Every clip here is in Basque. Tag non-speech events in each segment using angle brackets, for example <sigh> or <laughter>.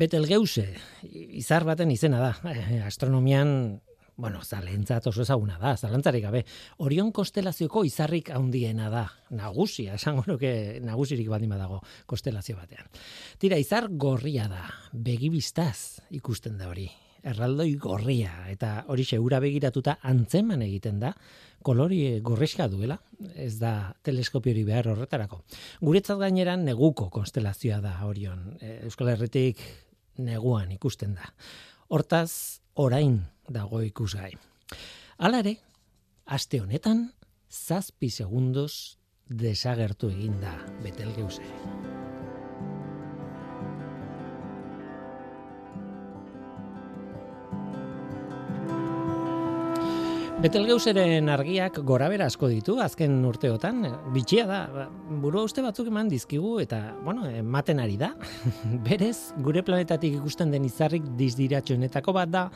Betelgeuse, izar baten izena da, eh, astronomian, bueno, zalentzat oso ezaguna da, zalantzarik gabe, Orion kostelazioko izarrik handiena da, nagusia, esango nuke nagusirik baldin badago kostelazio batean. Tira, izar gorria da, begibistaz ikusten da hori, erraldoi gorria, eta hori ura begiratuta antzeman egiten da, kolori gorreska duela, ez da teleskopiori behar horretarako. Guretzat gaineran neguko konstelazioa da Orion, e, Euskal Herritik neguan ikusten da. Hortaz, orain dago ikusgai. Hala ere, aste honetan, zazpi segundos desagertu eginda Betelgeuse. Betelgeuseren argiak gorabera asko ditu azken urteotan, bitxia da, ba, buru uste batzuk eman dizkigu eta, bueno, ematen ari da. <laughs> Berez, gure planetatik ikusten den izarrik dizdiratxonetako bat da,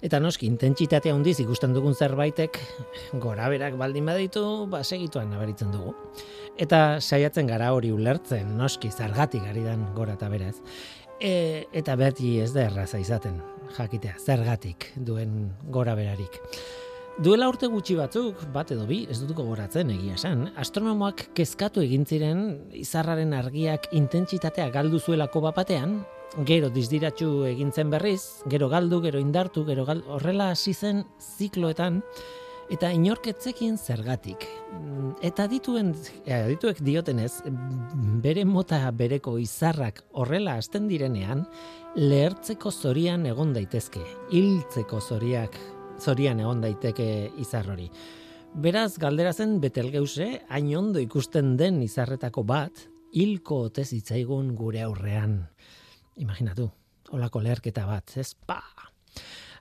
eta noski, intentsitatea handiz ikusten dugun zerbaitek goraberak baldin baditu, ba, segituan nabaritzen dugu. Eta saiatzen gara hori ulertzen, noski, zergatik ari dan gora eta beraz. E, eta beti ez da erraza izaten, jakitea, zergatik duen gora berarik. Duela urte gutxi batzuk, bat edo bi, ez dut gogoratzen egia esan, astronomoak kezkatu egin ziren izarraren argiak intentsitatea galdu zuelako bapatean, gero dizdiratxu egin zen berriz, gero galdu, gero indartu, gero galdu, horrela hasi zen zikloetan, eta inorketzekin zergatik. Eta dituen, ja, dituek diotenez, bere mota bereko izarrak horrela hasten direnean, lehertzeko zorian egon daitezke, hiltzeko zoriak zorian egon daiteke izar hori. Beraz, galdera zen betelgeuse, hain ondo ikusten den izarretako bat, hilko ote zitzaigun gure aurrean. Imaginatu, holako leherketa bat, ez pa!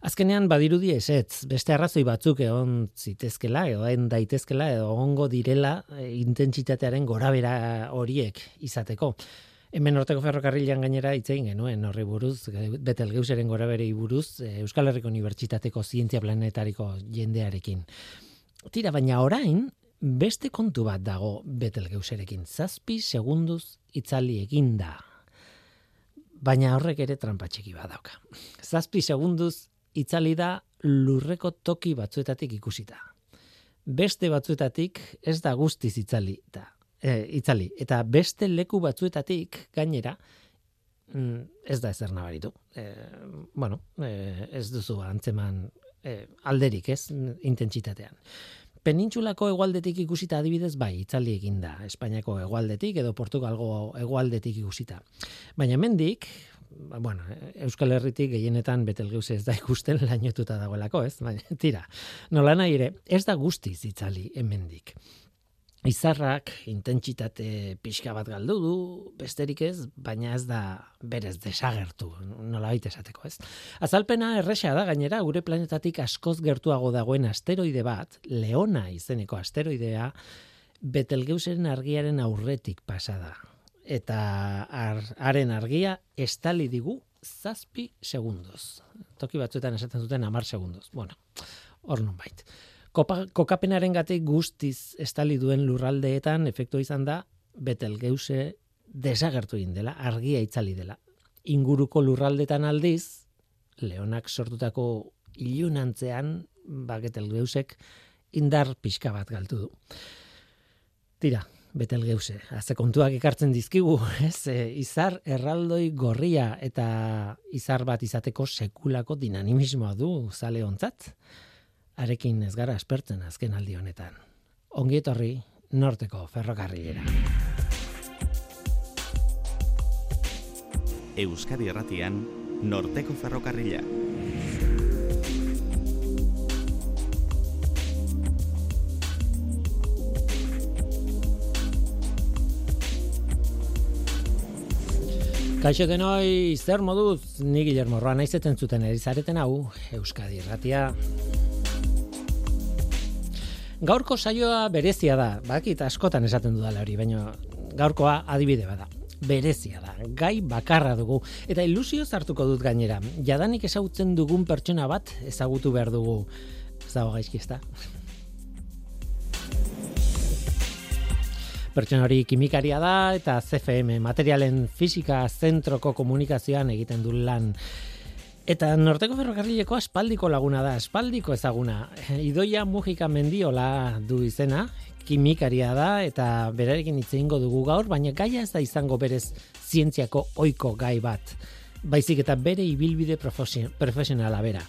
Azkenean badirudi esetz, beste arrazoi batzuk egon zitezkela, edo daitezkela, edo ongo direla e, intentsitatearen gorabera horiek izateko. Hemen orteko ferrokarrilan gainera hitz egin genuen horri buruz, Betelgeuseren goraberei buruz, eh, Euskal Herriko Unibertsitateko Zientzia Planetariko jendearekin. Tira, baina orain, beste kontu bat dago Betelgeuserekin. Zazpi segunduz itzali egin da. Baina horrek ere trampatxiki bat dauka. Zazpi segunduz itzali da lurreko toki batzuetatik ikusita. Beste batzuetatik ez da guztiz itzali da e, itzali. Eta beste leku batzuetatik gainera, mm, ez da ezer nabaritu. E, bueno, e, ez duzu antzeman e, alderik, ez, intentsitatean. Penintxulako egualdetik ikusita adibidez, bai, itzali eginda, Espainiako egualdetik edo Portugalgo egualdetik ikusita. Baina mendik, bueno, Euskal Herritik gehienetan Betelgeuse ez da ikusten <laughs> lainotuta dagoelako, ez? Baina, tira, nola nahi ere, ez da guztiz itzali hemendik izarrak intentsitate pixka bat galdu du, besterik ez, baina ez da berez desagertu, nola esateko ez. Azalpena erresa da gainera, gure planetatik askoz gertuago dagoen asteroide bat, Leona izeneko asteroidea, Betelgeuseren argiaren aurretik pasada. Eta haren argia estali digu zazpi segundos. Toki batzuetan esaten zuten amar segundos. Bueno, hor bait kokapenaren gatik guztiz estali duen lurraldeetan efektu izan da Betelgeuse desagertu egin dela, argia itzali dela. Inguruko lurraldetan aldiz, leonak sortutako ilunantzean, ba Betelgeusek indar pixka bat galtu du. Tira, Betelgeuse, azte kontuak ekartzen dizkigu, <laughs> ez, e, izar erraldoi gorria eta izar bat izateko sekulako dinamismoa du zale ontzat arekin ez gara espertzen azken aldi honetan. Ongi etorri norteko ferrokarrilera. Euskadi Erratian norteko ferrokarrila. Kaixo denoi, zer moduz, ni Guillermo Roa naizeten zuten erizareten hau, Euskadi Erratia. Gaurko saioa berezia da, bakit askotan esaten dudala hori, baina gaurkoa adibide bada. Berezia da, gai bakarra dugu. Eta ilusio zartuko dut gainera. Jadanik ezagutzen dugun pertsona bat ezagutu behar dugu. Ez dago gaizki ez da. Pertsona hori kimikaria da eta CFM materialen fisika zentroko komunikazioan egiten du lan. Eta norteko ferrokarrileko aspaldiko laguna da, aspaldiko ezaguna. <laughs> Idoia Mujika Mendiola du izena, kimikaria da eta berarekin hitze dugu gaur, baina gaia ez da izango berez zientziako ohiko gai bat. Baizik eta bere ibilbide profesionala bera.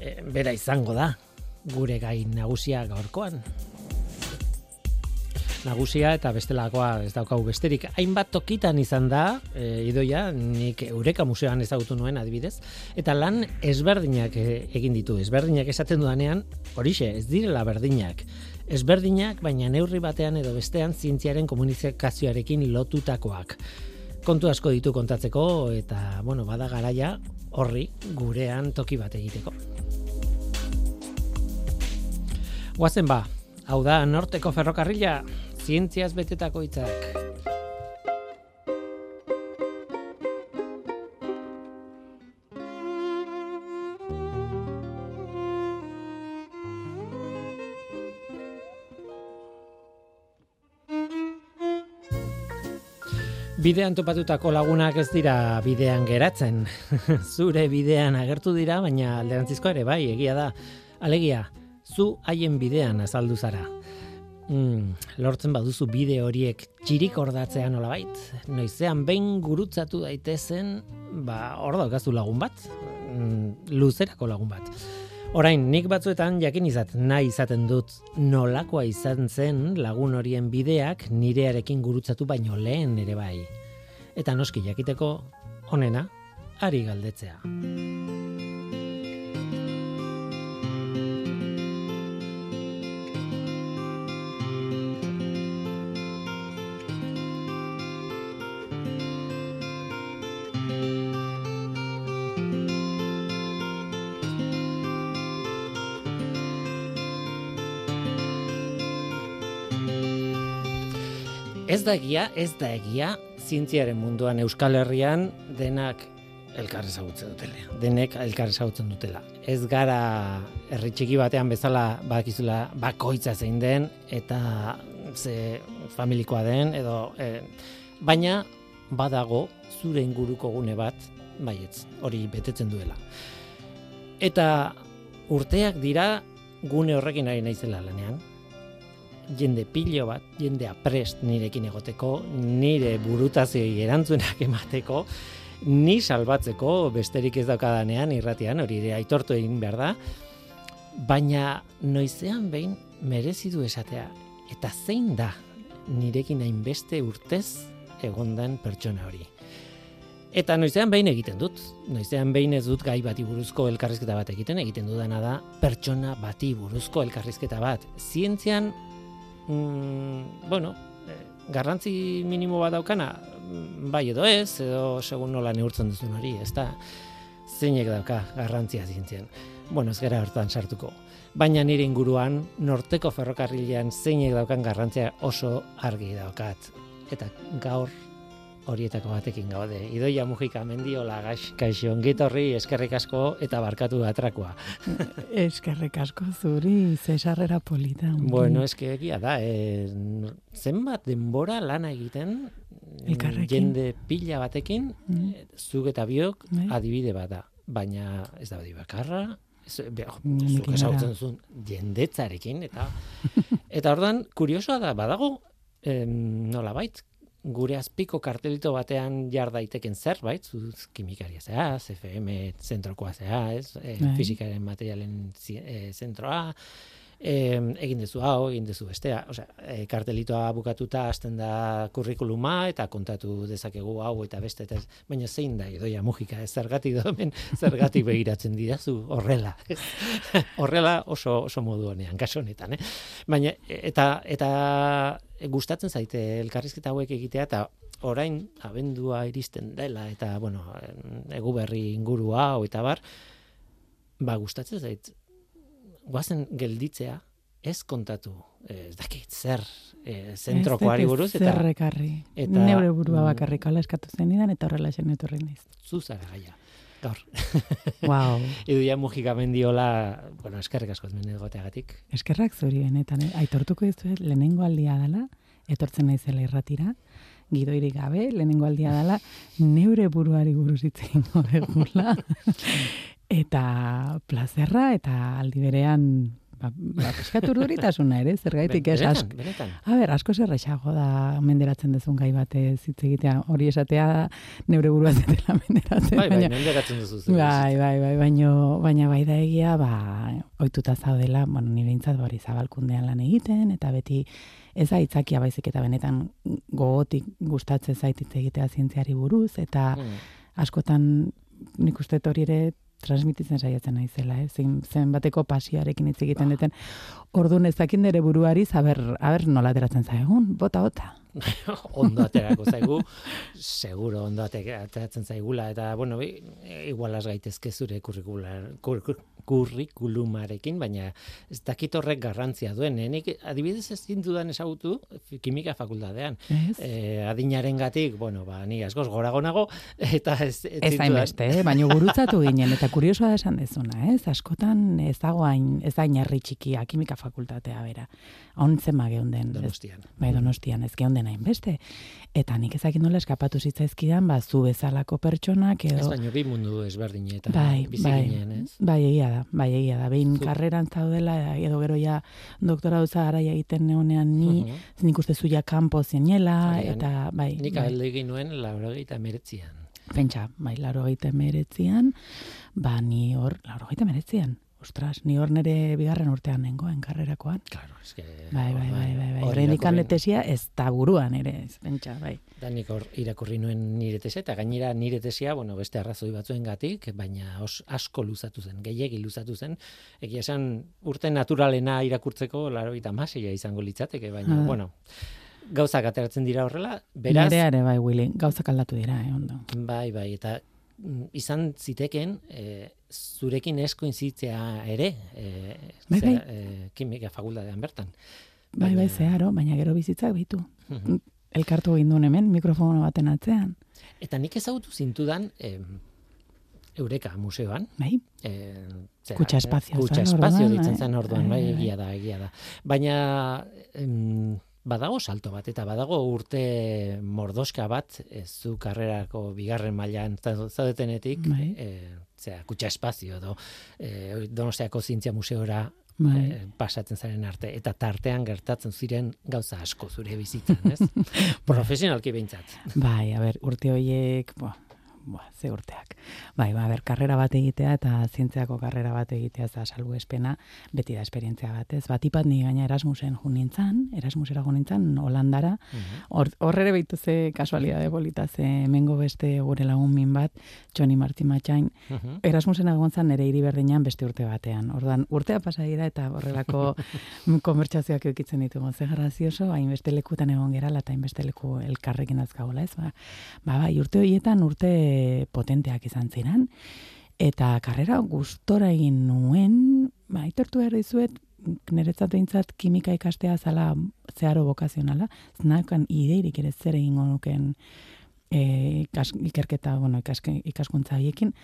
E, bera izango da, gure gai nagusia gaurkoan nagusia eta bestelakoa ez daukagu besterik. Hainbat tokitan izan da, e, idoia, nik Eureka Museoan ezagutu nuen adibidez, eta lan ezberdinak e, egin ditu. Ezberdinak esaten dudanean, horixe, ez direla berdinak. Ezberdinak, baina neurri batean edo bestean zientziaren komunikazioarekin lotutakoak. Kontu asko ditu kontatzeko eta, bueno, bada garaia horri gurean toki bat egiteko. Guazen ba, hau da norteko ferrokarrila, zientziaz betetako hitzak. Bidean topatutako lagunak ez dira bidean geratzen. <laughs> Zure bidean agertu dira, baina alderantzizko ere bai, egia da. Alegia, zu haien bidean azaldu zara. Mm, lortzen baduzu bide horiek txirik ordatzea nolabait, noizean behin gurutzatu daitezen, ba, hor daukazu lagun bat, mm, luzerako lagun bat. Orain, nik batzuetan jakin izat, nahi izaten dut nolakoa izan zen lagun horien bideak nirearekin gurutzatu baino lehen ere bai. Eta noski jakiteko, onena, ari galdetzea. Ez da egia, ez da egia, zientziaren munduan Euskal Herrian denak elkar ezagutzen dutela. Denek elkar ezagutzen dutela. Ez gara herri txiki batean bezala bakizula bakoitza zein den eta ze familikoa den edo e, baina badago zure inguruko gune bat baietz hori betetzen duela. Eta urteak dira gune horrekin ari naizela lanean jende pilo bat, jende aprest nirekin egoteko, nire burutazioi erantzunak emateko, ni salbatzeko besterik ez daukadanean irratian, hori ere aitortu egin behar da, baina noizean behin merezi du esatea, eta zein da nirekin hainbeste urtez egondan pertsona hori. Eta noizean behin egiten dut, noizean behin ez dut gai bati buruzko elkarrizketa bat egiten, egiten dudana da pertsona bati buruzko elkarrizketa bat. Zientzian mm, bueno, eh, garrantzi minimo bat daukana, mm, bai edo ez, edo segun nola neurtzen duzun hori, ez da, zeinek dauka garrantzia zientzien. Bueno, ez gara hortan sartuko. Baina nire inguruan, norteko ferrokarrilean zeinek daukan garrantzia oso argi daukat. Eta gaur horietako batekin gaude. Idoia Mujika Mendiola gaix, kaixo ongitorri eskerrik asko eta barkatu atrakoa. <laughs> eskerrik asko zuri Cesarrera polita. Bueno, eske egia da, e, zenbat denbora lana egiten Elkarrekin. jende pila batekin, mm. Eh, zuk eta biok bai. adibide bada, baina ez da badi bakarra, zuk esautzen duzun jendetzarekin, eta <laughs> eta ordan kuriosoa da, badago, em, nola bait, gure azpiko kartelito batean jar daiteken zerbait, zu kimikaria zea, CFM zentrokoa zea, ez? E, fizikaren materialen e, zentroa, e, egin dezu hau, egin dezu bestea, osea, e, kartelitoa bukatuta hasten da kurrikuluma eta kontatu dezakegu hau eta beste eta baina zein da idoia mugika, ez zergatik domen, zergatik begiratzen didazu horrela. <laughs> horrela oso oso modu honean, kaso honetan, eh? Baina eta eta gustatzen zaite elkarrizketa hauek egitea eta orain abendua iristen dela eta bueno, egu berri ingurua eta bar, ba gustatzen zait guazen gelditzea ez kontatu ez dakit zer e, zentrokoari buruz eta zerrekarri eta neure burua bakarrik ala eskatu zenidan eta horrela zen etorri naiz. Zuzara gaia gaur. <laughs> Wow iduia mugika mendiola bueno eskerrik asko hemen egoteagatik eskerrak zuri benetan eh? aitortuko dizu lehenengo aldia dela etortzen naizela irratira, gidoiri gabe, lehenengo aldia dela, neure buruari buruz hitz egingo degula. <laughs> eta plazerra eta aldi berean ba, ba peskat urduritasuna ere, zer gaitik ez asko. Benetan, A ber, asko zerrexago da menderatzen dezun gai batez hitz egitea, hori esatea neure burua zetela menderatzen. Bai, bai, baina- menderatzen duzu. Bai, bai, bai, baino, baina bai da egia, ba, oituta zaudela, bueno, nire intzat hori zabalkundean lan egiten, eta beti ez da itzakia baizik eta benetan gogotik gustatzen zait hitz egitea zientziari buruz, eta. Mm. askotan nik uste hori ere transmititzen saiatzen naizela, eh? Zen bateko pasioarekin hitz egiten duten. Orduan ez dakit nire buruari, aber, aber nola ateratzen zaigun, bota, bota. <laughs> ondo aterako zaigu, seguro ondo ate- ateratzen zaigula, eta, bueno, bi- igual has gaitezke zure kurrikular, kur, kur, kurrikulumarekin, baina ez dakit horrek garrantzia duen. eh? Nik adibidez ez dudan ezagutu kimika fakultatean. E, adinaren gatik, bueno, ba, ni askoz gorago nago, eta ez, ez, Ez hainbeste, eh? baina gurutzatu ginen, eta kuriosoa da esan dezuna, ez? Askotan ez dago hain, ez da txikia, kimika fakultatea bera. Ontzen ma geunden. ez- Donostian. Bai, donostian, ez geunden hainbeste. Eta nik ezakit nola eskapatu zitzaizkidan, ba, zu bezalako pertsonak Ez edo... baino bi mundu ezberdinetan Bai, bizi bai, ez? bai, egia da, bai, egia da. Behin Zu- karreran zaudela, edo gero ja doktora duza garaia egiten neonean ni, Mhm. nik uste zu ja kanpo Agian, eta bai, Nik bai. alde egin nuen laurogeita meretzian. Pentsa, bai, laro gaita meretzian, ba, ni hor, laro gaita meretzian, ostras, ni hor nere bigarren urtean nengoen karrerakoan. Claro, es que... Bai, bai, bai, bai, bai. hor Horrenik irakurri- handetesia ez da buruan ere, ez, pentsa, bai. Da nik hor irakurri nuen nire tesia, eta gainera nire tesia, bueno, beste arrazoi batzuengatik, baina os, asko luzatu zen, gehiegi luzatu zen. Egia esan urte naturalena irakurtzeko laroita masia izango litzateke, baina, Ah. bueno, gauzak ateratzen dira horrela, beraz, Nerea ere, bai, Willy, gauzak aldatu dira, eh, ondo. bai, bai, eta izan ziteken e, zurekin esko inzitzea ere, e, Bai, bai. e, kimika fakultatean bertan. Bai, bai, zeharo, baina gero bizitzak bitu. Mhm. Elkartu egin duen hemen, mikrofono baten atzean. Eta nik ezagutu zintudan, em, Eureka museoan, Bai, e, zera, Kutxa espazio kutxa zen espazio ditzen bai. zen orduan, bai, Bai, bai. egia da, egia da. Baina em, badago salto bat, eta badago urte mordoska bat, ez zu karrerako bigarren mailan za- zaudetenetik, Bai. e, zera, kutxa espazio edo e, Donostiako zientzia museora bai. e, pasatzen zaren arte, eta tartean gertatzen ziren gauza asko zure bizitzan, ez? <laughs> Profesionalki behintzat. Bai, a ber, urte horiek, boa, boa, ze urteak. Bai, ba, ber, karrera bat egitea eta zientziako karrera bat egitea za salbu espena, beti da esperientzia bat, ez? Batipat ni gaina Erasmusen jo nintzan, Erasmusera jo nintzan, Holandara, hor, hor ere behitu ze kasualidade bolita, ze hemengo beste gure lagun min bat, Johnny Martin Matxain, Mhm. Erasmusen egon zan nere hiri berdinean beste urte batean. Orduan, urtea pasa dira eta horrelako <laughs> konbertsazioak eukitzen ditugu. Ze grazioso, hainbeste lekutan egon gerala eta hainbeste leku elkarrekin azkagola, ez? Ba, ba, bai, urte horietan urte potenteak izan ziren, eta karrera gustora egin nuen, ba, aitortu behar dizuet, niretzat behintzat kimika ikastea zala zeharo bokazionala, znakan ideirik ere zer egingo nuken e, ikas, ikerketa, bueno, ikaske, ikaskuntza haiekin,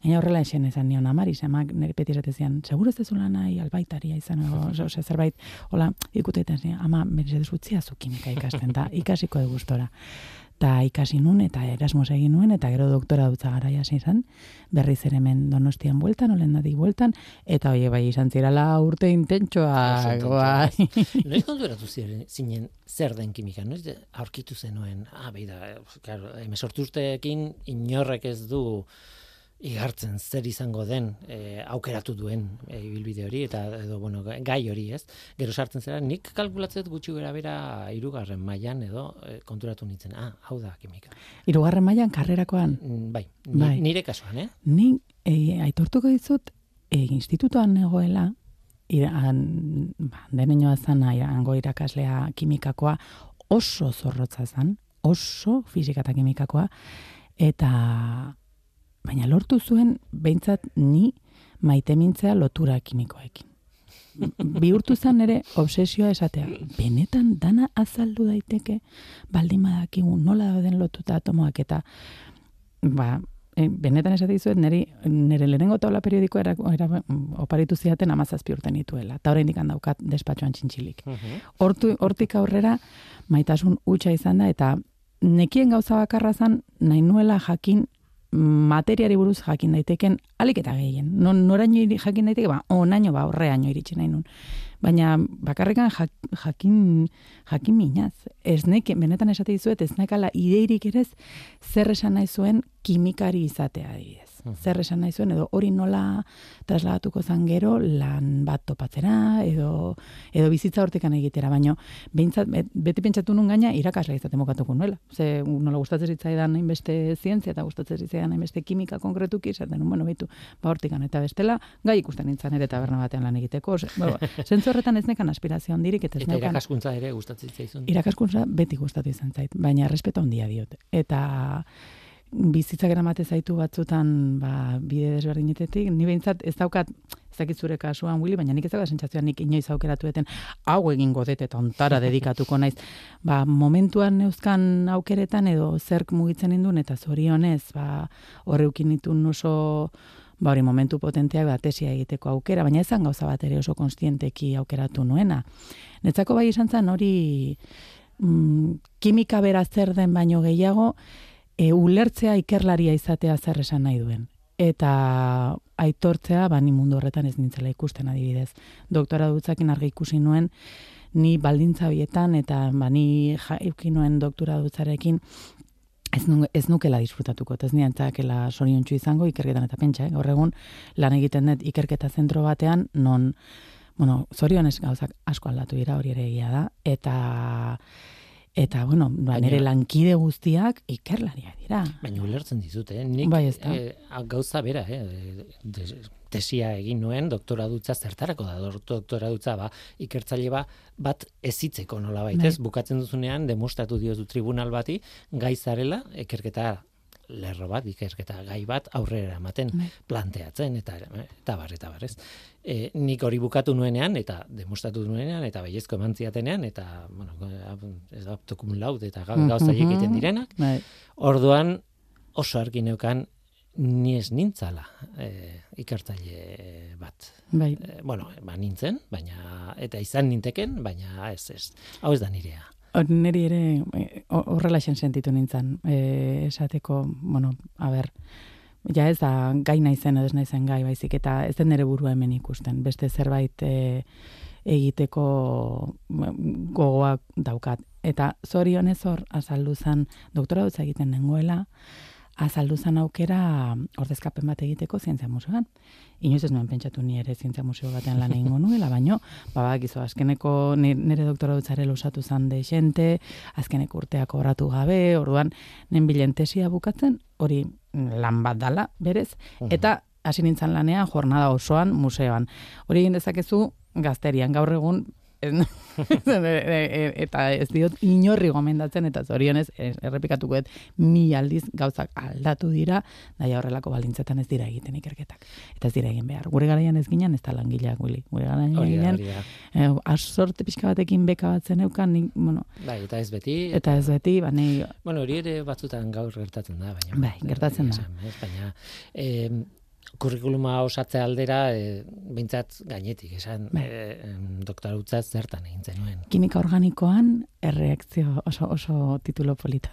Baina horrela esen esan nion amari, semak nire beti esate zian, seguro ez dezula nahi albaitaria izan, <laughs> o, ose, zerbait, hola, ikutetan ama, merez ez utzia zu kimika ikasten, eta <laughs> ikasiko de gustora. Ta ikasi nun, eta Erasmus egin nuen, eta gero doktora dutza garaia izan, berriz ere hemen donostian bueltan, olen dadik bueltan, eta oie bai izan zirala urte intentsoa, bai. <laughs> Noiz <laughs> konturatu ziren, zinen zer den kimika, noiz aurkitu zenuen, ah, beida, claro, emesortu urteekin inorrek ez du igartzen zer izango den e, aukeratu duen e, ibilbide hori eta edo bueno gai hori ez? Gero sartzen zera nik kalkulatzen dut gutxi gara bera hirugarren mailan edo e, konturatu nintzen. Ah hau da kimika. Hirugarren mailan karrerakoan, Mm, bai, ni, Bai. nire kasuan eh? Ni e, aitortuko dizut e, institutoan negoela iran, ba, denenoa zan hango irakaslea kimikakoa oso zorrotza zan, oso fisika eta kimikakoa, eta baina lortu zuen behintzat ni maite mintzea lotura kimikoekin. Bihurtu zen ere obsesioa esatea, benetan dana azaldu daiteke baldin badakigu nola dauden lotuta atomoak eta ba, e, benetan esate dizuet, niri, nire lehenengo taula periodiko era, era, oparitu ziaten amazazpi urten nituela. Eta horrein dikan daukat despatxoan txintxilik. Hortu, hortik aurrera, maitasun utxa izan da, eta nekien gauza bakarra zan, nahi nuela jakin materiari buruz jakin daiteken alik eta gehien. Non, noraino jakin daiteke, ba, onaino ba, horreaino iritsi nahi nun. Baina bakarrikan jakin, jakin minaz. Ez nek, benetan esate dizuet, ez nekala ideirik ere zer esan nahi zuen kimikari izatea adibidez. Hmm. Zer esan nahi zuen, edo hori nola trasladatuko zan gero lan bat topatzera, edo, edo bizitza hortekan egitera, baina behintzat, beti pentsatu nun gaina irakasla izaten mokatuko nuela. Ze nola gustatzen zitzaidan beste zientzia eta gustatzen zitzaidan beste kimika konkretuki, izaten, bueno, behitu, ba hortikan, eta bestela, gai ikusten nintzen ere taberna batean lan egiteko. Ze, zentzu <laughs> horretan ez nekan aspirazio handirik, eta ez nekan... irakaskuntza ere gustatzen zitzaizun. Irakaskuntza beti gustatzen izan zait, baina respeto handia diot. Eta bizitzak eramate zaitu batzutan ba, bide desberdinetetik, ni behintzat ez daukat, ez dakit zure kasuan, Willy, baina nik ez daukat sentsazioa nik inoiz aukeratu eten, hau egin godet eta ontara <laughs> dedikatuko naiz. Ba, momentuan neuzkan aukeretan edo zerk mugitzen indun eta zorionez, ba, horreukin itun oso ba hori momentu potenteak tesia egiteko aukera, baina ezan gauza bat ere oso konstienteki aukeratu nuena. Netzako bai izan zen hori mm, kimika bera zer den baino gehiago, e, ulertzea ikerlaria izatea zer esan nahi duen. Eta aitortzea, ba, ni mundu horretan ez nintzela ikusten adibidez. Doktora dutzakin argi ikusi nuen, ni baldintza bietan, eta ba, ni jauki nuen doktora dutzarekin, ez, nu, ez nukela disfrutatuko, ez niantzakela soriontsu izango ikerketan eta pentsa, eh? gaur egun lan egiten dut ikerketa zentro batean, non, bueno, zorionez gauzak asko aldatu dira hori ere egia da, eta Eta, bueno, ba, nire lankide guztiak ikerlariak dira. Baina ulertzen dizute, eh? Nik bai, eh, gauza bera, eh? tesia egin nuen, doktora dutza zertarako da, doktora dutza, ba, ikertzaile ba, bat ezitzeko nola baitez, bai. bukatzen duzunean, demostratu diozu tribunal bati, gaizarela, ikerketa lerro bat, ikerketa gai bat aurrera ematen bai. planteatzen eta eta bar eta bar, ez. E, nik hori bukatu nuenean eta demostratu nuenean eta baiezko emantziatenean eta bueno, ez da tokum laut eta gauza mm egiten direnak. Bai. Orduan oso argi neukan ni ez nintzala e, ikertaile bat. Bai. E, bueno, ba nintzen, baina eta izan ninteken, baina ez ez. Hau ez da nirea. Neri ere eh, horrela esen sentitu nintzen, e, esateko, bueno, a ber, ja ez da gai naizen edo ez naizen gai baizik, eta ez den nire burua hemen ikusten, beste zerbait e, egiteko gogoak daukat. Eta zorionez hor, azaldu zen, doktora dutza egiten nengoela, azaldu zen aukera ordezkapen bat egiteko zientzia museoan. Inoiz ez nuen pentsatu ni ere zientzia museo batean lan egingo nuela, baino, ba, ba, gizo, azkeneko nire doktora dutzare lusatu zan de xente, azkeneko urteak oratu gabe, orduan, nen bilentesia bukatzen, hori lan bat dala, berez, eta hasi nintzen lanean jornada osoan museoan. Hori egin dezakezu gazterian, gaur egun <laughs> eta ez diot inorri gomendatzen eta zorionez errepikatuko dut mi aldiz gauzak aldatu dira daia horrelako balintzetan ez dira egiten ikerketak. Eta ez dira egin behar. Gure garaian ez ginen ez da langileak guli gure garaian ginen eh, asorte pixka batekin beka batzen eukan nik, bueno, bai, eta ez beti. Eta ez beti ba, bueno, hori ere batzutan gaur gertatzen da baina, bai, gertatzen da. Baina eh, kurrikuluma osatze aldera e, behintzat gainetik, esan e, doktorutza zertan egin zenuen. Kimika organikoan erreakzio oso, oso titulo polita.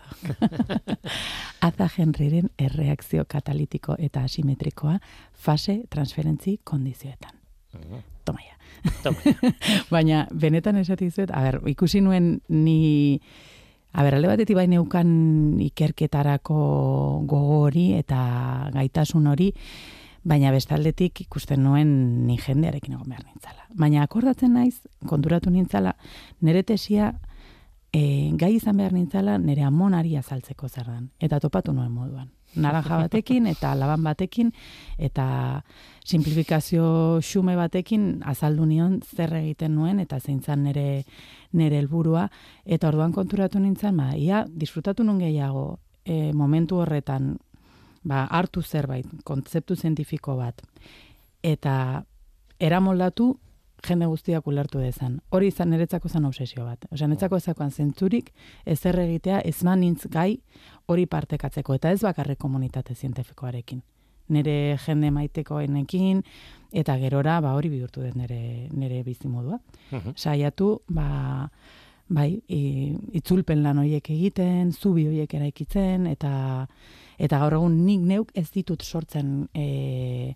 <laughs> Aza Henryren erreakzio katalitiko eta asimetrikoa fase transferentzi kondizioetan. Mm Tomaia. <laughs> Baina, benetan esati zuet, a ber, ikusi nuen ni... A ber, alde batetik bai neukan ikerketarako gogori eta gaitasun hori, baina bestaldetik ikusten nuen ni jendearekin egon behar nintzala. Baina akordatzen naiz, konturatu nintzala, nire tesia e, gai izan behar nintzala nire amonari azaltzeko zer Eta topatu nuen moduan. Naranja batekin eta laban batekin eta simplifikazio xume batekin azaldu nion zer egiten nuen eta zeintzan nire nire helburua eta orduan konturatu nintzen, ba, ia disfrutatu nun gehiago e, momentu horretan ba, hartu zerbait, kontzeptu zientifiko bat, eta eramoldatu jende guztiak ulertu dezan. Hori izan niretzako zen obsesio bat. Osea, niretzako ezakoan zentzurik ezer egitea ez manintz gai hori partekatzeko eta ez bakarrik komunitate zientifikoarekin. Nire jende maitekoenekin eta gerora ba hori bihurtu den nire nire bizimodua. Mhm. Saiatu ba bai, itzulpen lan hoiek egiten, zubi hoiek eraikitzen eta eta gaur egun nik neuk ez ditut sortzen e,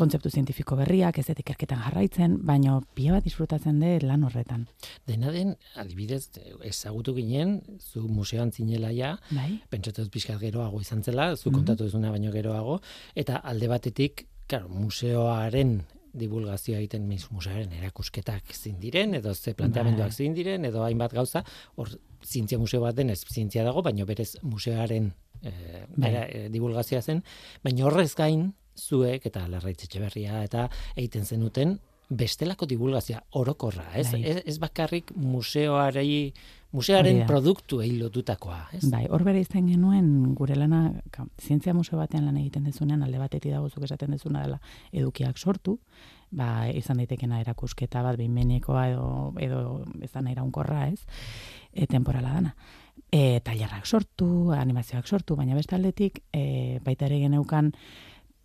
kontzeptu zientifiko berriak, ez dut ikerketan jarraitzen, baino pila bat disfrutatzen de lan horretan. Dena den, adibidez, ezagutu ginen, zu museoan zinela ja, Bai? pentsatu dut pixkat geroago izan zela, zu Mhm. kontatu duzuna baino geroago, eta alde batetik, claro, museoaren divulgazioa egiten museoaren erakusketak zin diren, edo ze planteamenduak Bai. zin diren, edo hainbat gauza, hor zientzia museo bat denez, zientzia dago, baino berez museoaren e, bera, e, divulgazioa zen, baina horrez gain, zuek eta larraitz etxeberria eta egiten zenuten bestelako divulgazioa orokorra, ez? Bai. Ez, ez bakarrik museoari Hori da. produktu lotutakoa, ez? Bai, hor bere izan genuen gure lana, ka, zientzia museo batean lan egiten dezunean, alde batetik dago zuk esaten dezuna dela edukiak sortu, ba, izan daitekena erakusketa bat, behinbenekoa edo, edo ezan iraunkorra, ez? E, temporala dana. E, tailerrak sortu, animazioak sortu, baina beste aldetik, e, baita ere geneukan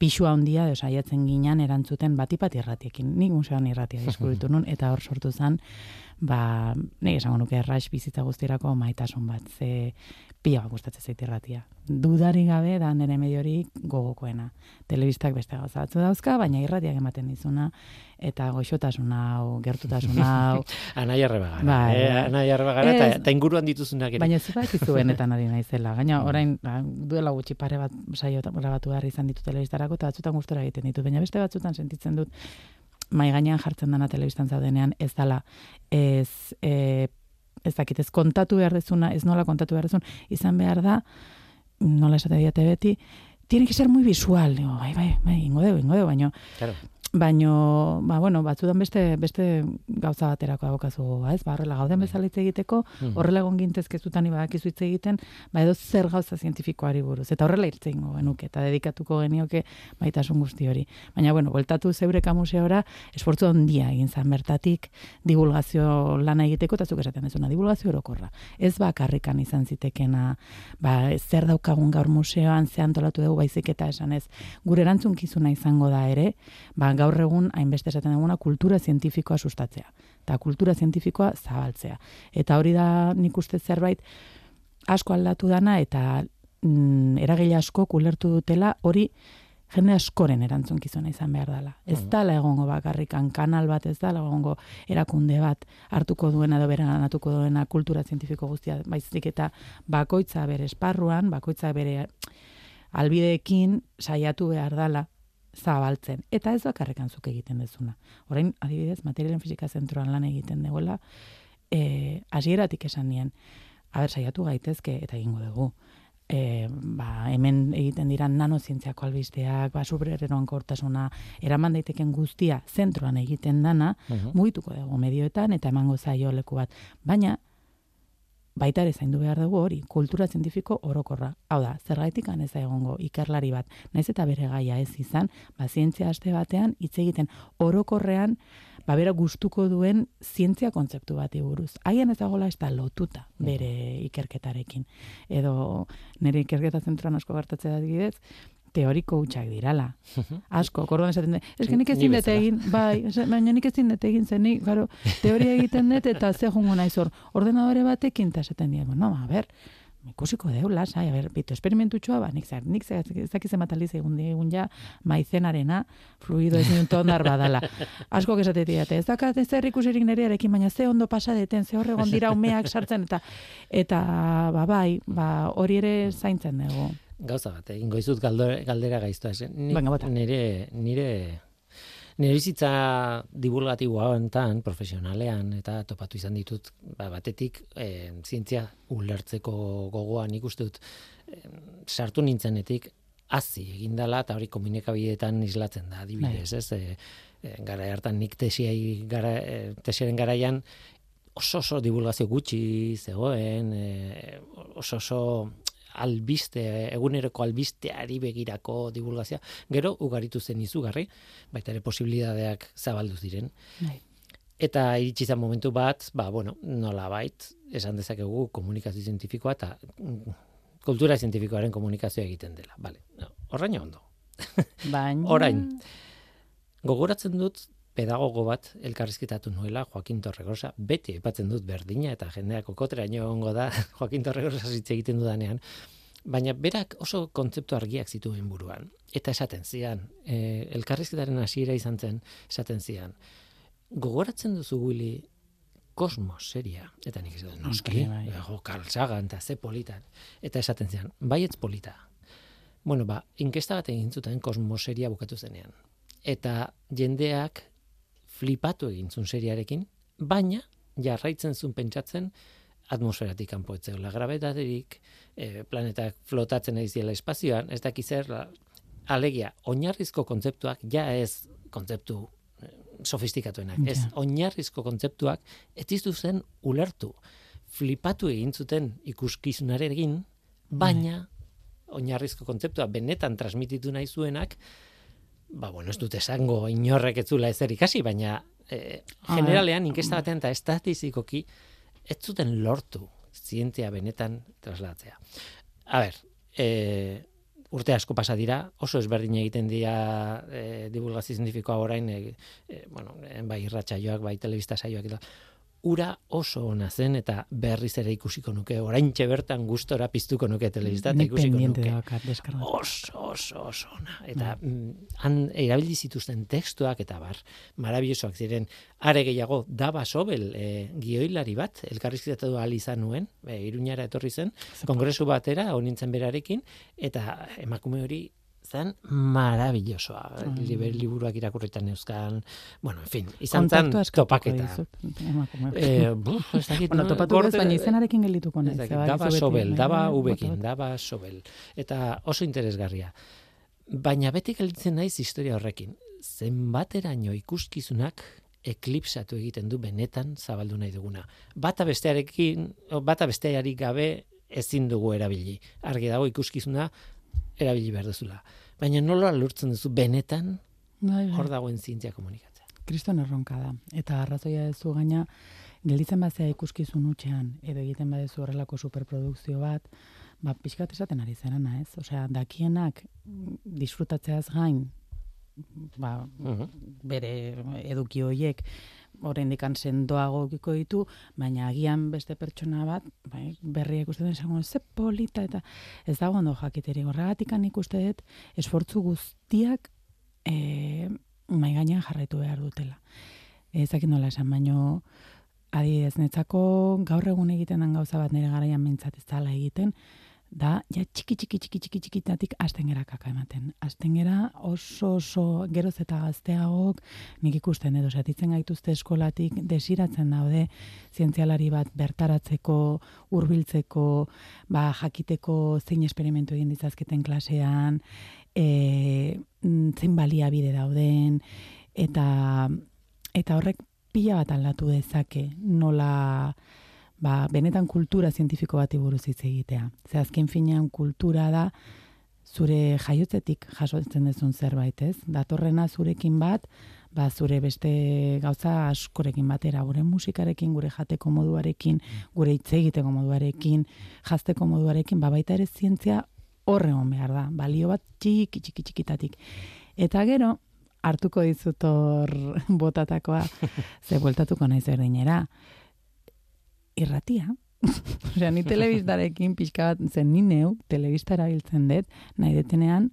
pixua handia, edo saiatzen ginean erantzuten batipat irratiekin. Nik museoan irratia diskuritu <laughs> nun, eta hor sortu zen, ba, nik esango nuke erraix bizitza guztirako maitasun bat, ze pila bat gustatzen zait irratia. Dudari gabe da nire mediorik gogokoena. Telebistak beste gauza batzu dauzka, baina irratiak ematen dizuna, eta goxotasun hau, gertutasun hau, <laughs> Anai arrebagara. Bai, eh, bai. anai arrebagara eta, eta inguruan dituzunak ere. Baina ez bakizu <laughs> benetan ari naizela. Gaina orain ba, duela gutxi pare bat saio grabatu behar izan ditu telebistarako eta batzutan gustora egiten ditut. Baina beste batzutan sentitzen dut mai gainean jartzen dana telebistan zaudenean ez dala ez e, ez dakit ez kontatu behar dezuna, ez nola kontatu behar dezun, izan behar da nola esate diate beti tiene que ser muy visual. Digo, bai, bai, bai, ingo deu, ingo deu, baino Claro. Baino, ba, bueno, batzudan beste, beste gauza baterako abokazu, ba, ez? Ba, horrela gauden bezala hitz egiteko, Mhm. horrela egon gintezke zutan badakizu hitz egiten, ba, edo zer gauza zientifikoari buruz. Eta horrela hitz egingo genuke, eta dedikatuko genioke baitasun guzti hori. Baina, bueno, bueltatu zeureka museora, esfortzu handia egin zan bertatik, divulgazio lana egiteko, eta zuk esaten dezuna, divulgazio orokorra. Ez bakarrikan izan zitekena, ba, zer daukagun gaur museoan, ze antolatu dugu baizik eta esan ez, gure erantzunkizuna izango da ere, ba, gaur egun hainbeste esaten duguna kultura zientifikoa sustatzea eta kultura zientifikoa zabaltzea. Eta hori da nik uste zerbait asko aldatu dana eta mm, eragile asko kulertu dutela hori jende askoren erantzunkizuna izan behar dela. Ez Mhm. dala egongo bakarrikan kanal bat, ez dala egongo erakunde bat hartuko duena edo beranatuko duena kultura zientifiko guztia, baizik eta bakoitza bere esparruan, bakoitza bere albideekin saiatu behar dala zabaltzen. Eta ez bakarrekan zuk egiten dezuna. Orain, adibidez, materialen fizika zentroan lan egiten duela, e, hasieratik esan nien, haber, saiatu gaitezke, eta egingo dugu, e, ba, hemen egiten dira nanozientziako albisteak, ba, subrereroan kortasuna, eraman daiteken guztia zentroan egiten dana, Mhm. mugituko dugu medioetan eta emango zaio leku bat. Baina, baita ere zaindu behar dugu hori, kultura zientifiko orokorra. Hau da, zergaitik ez da egongo ikerlari bat, naiz eta bere gaia ez izan, ba, zientzia aste batean hitz egiten orokorrean, ba, bera gustuko duen zientzia kontzeptu bati buruz. Haien ez dagoela ez da lotuta bere ikerketarekin. Edo nire ikerketa zentroan asko gertatzea da adibidez, teoriko hutsak dirala. Asko, orduan esaten dut, eske nik Ni ezin dut egin, bai, ez- baina nik ezin dut egin zen, nik, claro, teoria egiten dut eta ze jungo naiz hor, ordenadore batekin eta esaten dira, bueno, a ber, ikusiko deu, lasai, a ber, bitu, esperimentutxoa, ba, nik, zer, nik zer, ez dakiz zenbat aldiz egun digun ja, maizenarena, fluido ez dut ondar badala. Asko esate diate, ez dakat ez zer ikusirik nerearekin, baina ze ondo pasa deten, ze horregon dira umeak sartzen, eta, eta, ba, bai, ba, hori ere zaintzen dugu. Gauza bat, egingo izut galdera, galdera gaiztoa. Venga, bota. nire, nire, nire bizitza divulgatiboa honetan, profesionalean, eta topatu izan ditut, ba, batetik, e, zientzia ulertzeko gogoa nik uste dut, eh, sartu nintzenetik, hazi egindala, eta hori komunikabideetan islatzen da, adibidez, ez? E, e, gara hartan nik tesiai gara, e, tesiaren garaian oso oso divulgazio gutxi zegoen, e, oso oso albiste, eguneroko albisteari begirako divulgazioa, gero ugaritu zen izugarri, baita ere posibilidadeak zabaldu ziren. Bai. Eta iritsi zen momentu bat, ba, bueno, nola bait, esan dezakegu komunikazio zientifikoa eta mm, kultura zientifikoaren komunikazioa egiten dela. Vale, no, horraino ondo. Baina... Orain, gogoratzen dut pedagogo bat elkarrizketatu nuela Joaquin Torregrosa, beti epatzen dut berdina eta jendeak okoteraino egongo da <laughs> Joaquin Torregrosa hitz egiten dudanean, baina berak oso kontzeptu argiak zituen buruan. Eta esaten zian, e, elkarrizketaren hasiera izan zen, esaten zian, gogoratzen duzu Willy kosmos seria, eta nik esaten, noski, Bai, bai. jo, eta ze politan, eta esaten zian, baietz polita. Bueno, ba, inkesta bat egin zuten kosmos seria bukatu zenean. Eta jendeak flipatu egin zuen seriarekin, baina jarraitzen zuen pentsatzen atmosferatik kanpo ez zegoela grabetaterik, e, planetak flotatzen ari ziela espazioan, ez dakiz zer, alegia, oinarrizko kontzeptuak ja ez kontzeptu eh, sofistikatuenak, ez Ja. oinarrizko kontzeptuak ez zen ulertu. Flipatu egin zuten ikuskizunarekin, baina oinarrizko kontzeptua benetan transmititu nahi zuenak, ba, bueno, ez dut esango inorrek ez zula ezer ikasi, baina Ah, generalean inkesta batean eta estatistikoki ez zuten lortu zientzia benetan traslatzea. A ber, e, urte asko pasa dira, oso ezberdin egiten dira e, divulgazio zientifikoa orain, e, e, bueno, e, bai irratsaioak, bai telebista saioak eta ura oso ona zen eta berriz ere ikusiko nuke, oraintxe bertan gustora piztuko nuke telebista eta ikusiko nuke. oso, oso, oso ona. Eta mm, han erabili zituzten testuak eta bar, marabillosoak ziren, are gehiago, Daba Sobel, e, gioilari bat, elkarrizketatu ahal izan nuen, e, iruñara etorri zen, kongresu batera, honintzen berarekin, eta emakume hori zen marabillosoa. Mm. Liber, liburuak irakurritan euskan, bueno, en fin, izan zen topaketa. Eh, buf, ez dakit, bueno, no, topatu ez, baina izenarekin geldituko Ez naiz. daba sobel, daba bai, ubekin, daba sobel. Eta oso interesgarria. Baina beti gelditzen naiz historia horrekin. Zenbateraino ikuskizunak eklipsatu egiten du benetan zabaldu nahi duguna. Bata bestearekin, bata besteari gabe ezin dugu erabili. Argi dago ikuskizuna erabili behar duzula. Baina nola lortzen duzu benetan Bai, bai. hor dagoen zientzia komunikatzea. kriston erronka da. Eta arrazoia ez gaina, gelditzen bazea ikuskizun utxean, edo egiten badezu horrelako superprodukzio bat, ba, pixkat esaten ari zerana, ez? Osea, dakienak disfrutatzeaz gain, ba, Mhm. bere eduki hoiek oraindik sendoago ukiko ditu, baina agian beste pertsona bat, bai, berria ikusten esango ze polita eta ez dago ondo jakiteri. Horregatik ikuste dut esfortzu guztiak eh mai gainean jarraitu behar dutela. Ez dakit nola esan, baino adibidez netzako gaur egun egiten den gauza bat nire garaian mintzat ez dala egiten, da ja txiki txiki txiki txiki txikitatik hasten gera kaka ematen. Hasten gera oso oso geroz eta gazteagok nik ikusten edo satitzen gaituzte eskolatik desiratzen daude zientzialari bat bertaratzeko, hurbiltzeko, ba jakiteko zein esperimentu egin ditzazketen klasean, e, mm, zein baliabide dauden eta eta horrek pila bat aldatu dezake nola ba, benetan kultura zientifiko bati buruz hitz egitea. Ze azken finean kultura da zure jaiotzetik jasotzen dezun zerbait, ez? Datorrena zurekin bat, ba zure beste gauza askorekin batera, gure musikarekin, gure jateko moduarekin, gure hitz egiteko moduarekin, jazteko moduarekin, ba baita ere zientzia horre egon behar da, balio bat txiki txiki txikitatik. Eta gero, hartuko dizut hor <laughs> botatakoa, <laughs> ze bueltatuko naiz berdinera. Irratia. <laughs> Osea, ni telebistarekin pixka bat, zen ni neu, telebista erabiltzen dut, nahi detenean,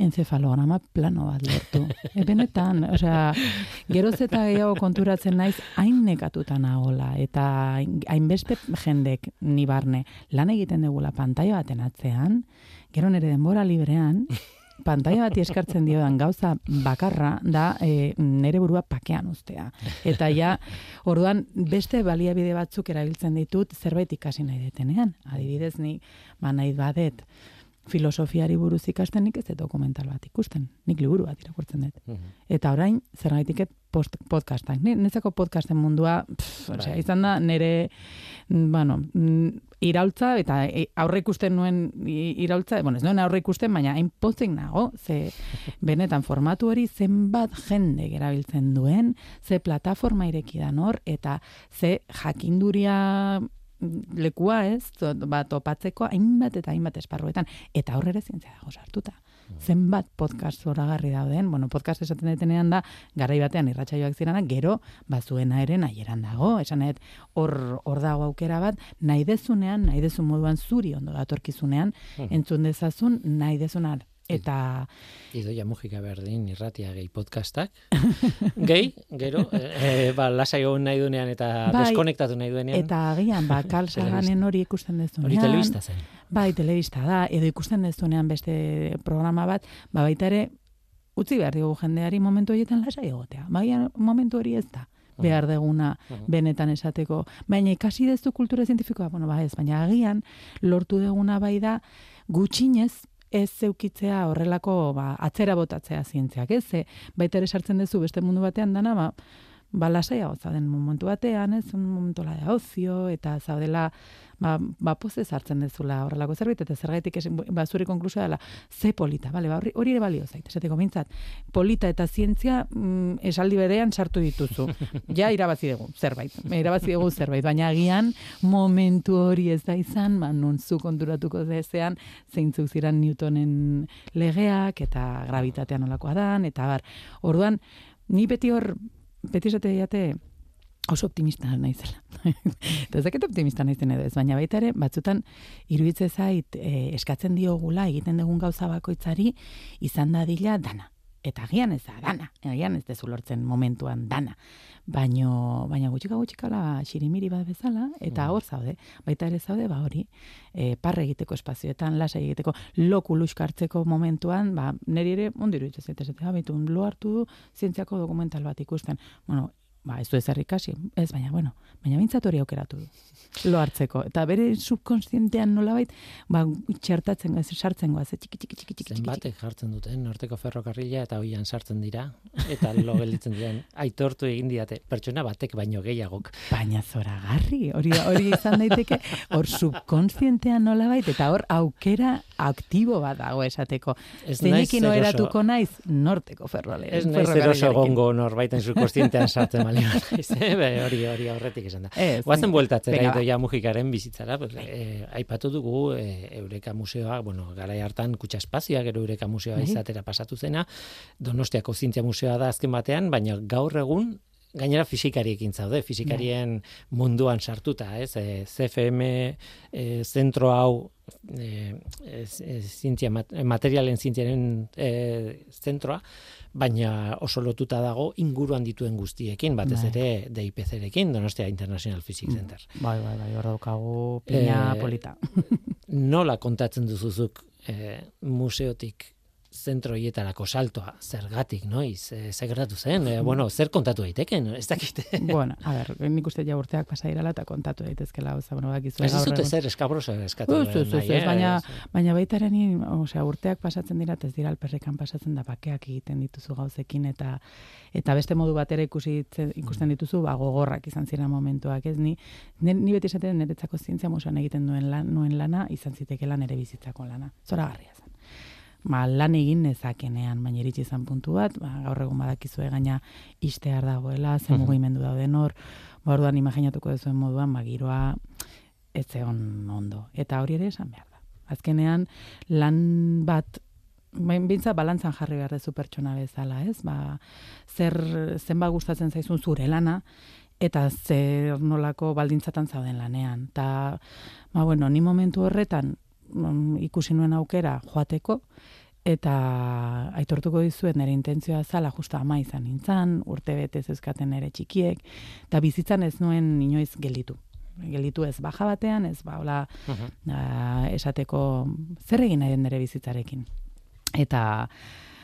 encefalograma plano bat lortu. <laughs> e, benetan, osea, geroz eta gehiago konturatzen naiz hain nekatuta nagola, eta hain- hainbeste jendek ni barne lan egiten dugula pantaila baten atzean, gero nire denbora librean, <laughs> pantaila bati eskartzen diodan gauza bakarra da e, nere burua pakean ustea. Eta ja, orduan beste baliabide batzuk erabiltzen ditut zerbait ikasi nahi detenean. Adibidez, ni ba nahi badet filosofiari buruz ikasten nik ez dokumental bat ikusten. Nik liburu bat irakurtzen dut. Mhm. Eta orain, zergaitik et post, podcastak. Ni, netzako podcasten mundua, pff, osea, Bai. izan da nire, mm, bueno, mm, iraultza, eta e, aurre ikusten nuen iraultza, bueno, ez nuen aurre ikusten, baina hain pozik nago, ze <laughs> benetan formatu hori zenbat jende gerabiltzen duen, ze plataforma irekidan hor, eta ze jakinduria lekua ez, ba, topatzeko hainbat eta hainbat esparruetan. Eta horre zientzia dago sartuta. Mm. Zenbat podcast zoragarri dauden, bueno, podcast esaten detenean da, garai batean irratsaioak zirana, gero, bazuena ere nahieran dago, esan hor, hor dago aukera bat, nahi dezunean, nahi dezun moduan zuri ondo datorkizunean, mm. entzun dezazun, nahi dezunan eta Idoia Mujika berdin irratia gehi podcastak. <laughs> gehi, gero, e, ba, lasai hon nahi duenean eta bai, deskonektatu nahi duenean. Eta agian, ba, kalsaganen <laughs> hori ikusten dezunean. Hori telebista zen. Bai, telebista da, edo ikusten dezunean beste programa bat, ba, baita ere, utzi behar dugu jendeari momentu horietan lasai egotea. Baina momentu hori ez da behar deguna benetan esateko. Baina ikasi dezu kultura zientifikoa, bueno, ba ez, baina agian lortu deguna bai da gutxinez ez zeukitzea horrelako ba, atzera botatzea zientziak, ez? Baita ere sartzen duzu beste mundu batean dana, ba, ba lasaia den momentu batean, ez? Un momentu la de ocio, eta zaudela ba, ba poze sartzen dezula horrelako zerbait, eta zergaitik esen, ba, zure konklusioa dela, ze polita, bale, ba, hori ere balio zait, esateko mintzat, polita eta zientzia mm, esaldi berean sartu dituzu. <laughs> Ja, irabazi dugu, zerbait, irabazi dugu zerbait, baina agian momentu hori ez da izan, ba, non zu konturatuko dezean, zeintzuk ziren Newtonen legeak, eta gravitatean olakoa dan, eta bar, orduan, ni beti hor, beti esate oso optimista naizela. <laughs> Ez dakit optimista naizen edo ez, baina baita ere, batzutan, iruditze zait, e, eskatzen diogula, egiten dugun gauza bakoitzari, izan da dila dana. Eta agian ez da, dana. Agian ez dezu lortzen momentuan dana. Baino, baina gutxika gutxikala xirimiri bat bezala, eta mm. hor zaude, baita ere zaude, ba hori, e, parre egiteko espazioetan, lasa egiteko, loku luskartzeko momentuan, ba, neri ere, ondiru itxez, eta ez lo hartu zientziako dokumental bat ikusten. Bueno, ba, ez du ez ikasi, ez, baina, bueno, baina bintzat hori aukeratu du, lo hartzeko. Eta bere subkonstientean nolabait, ba, txertatzen goaz, sartzen goaz, txiki, txiki, txiki, txiki. Zenbatek jartzen duten, norteko ferrokarrila eta hoian sartzen dira, eta lo gelditzen diren, aitortu egin diate, pertsona batek baino gehiagok. Baina zora garri, hori, hori izan daiteke, hor subkonstientean nolabait, eta hor aukera aktibo bat dago esateko. Zeinekin oeratuko naiz, norteko ferroale. Ez naiz eroso gongo norbaiten subkonstientean sartzen <laughs> bali <laughs> eh, hori hori aurretik esan da. Guazen bueltatzera ido ja mujikaren bizitzara, pues, eh, aipatu dugu eh, Eureka Museoa, bueno, garai hartan kutsa espazioa, gero Eureka Museoa bai. izatera pasatu zena, Donostiako Zientzia Museoa da azken batean, baina gaur egun gainera fisikariekin zaude, fisikarien munduan sartuta, ez? E, CFM e, zentro hau e, e, zientzia, materialen zientziaren e, zentroa, baina oso lotuta dago inguruan dituen guztiekin, batez bai. ere DIPC-rekin, Donostia International Physics mm. Center. Bai, bai, bai, hor daukagu pina e, polita. nola kontatzen duzuzuk e, museotik zentro hietarako saltoa, zergatik, noiz, e, zer gertatu zen, e, bueno, zer kontatu daiteke, no? ez dakite. <laughs> bueno, a ber, nik uste ja urteak pasa irala eta kontatu daitezkela, oza, bueno, dakizu. Ez dute zer eskabroso eskatu. Ez, ez, ez, ez, baina, baina baitaren, osea, urteak pasatzen dira, ez dira alperrekan pasatzen da bakeak egiten dituzu gauzekin, eta eta beste modu batera ikusi ikusten dituzu, ba, gogorrak izan ziren momentuak, ez ni, ni, beti esaten niretzako zientzia musean egiten duen lan, nuen lana, izan ziteke lan ere bizitzako lana. Zora garria ba, lan egin nezakenean, baina iritsi izan puntu bat, ba, gaur egun badakizue gaina istear dagoela, zen mugimendu dauden hor, ba, orduan imaginatuko duzuen moduan, ba, giroa ez egon ondo. Eta hori ere esan behar da. Azkenean, lan bat, bain bintza balantzan jarri behar dezu pertsona bezala, ez? Ba, zer, zenba gustatzen zaizun zure lana, eta zer nolako baldintzatan zauden lanean. Ta, ba, bueno, ni momentu horretan, mm, ikusi nuen aukera joateko, eta aitortuko dizuet nire intentzioa zala justa ama izan nintzen, urte betez ezkaten ere txikiek, eta bizitzan ez nuen inoiz gelditu. Gelditu ez baja batean, ez ba, hola, esateko zer egin nahi nire bizitzarekin. Eta,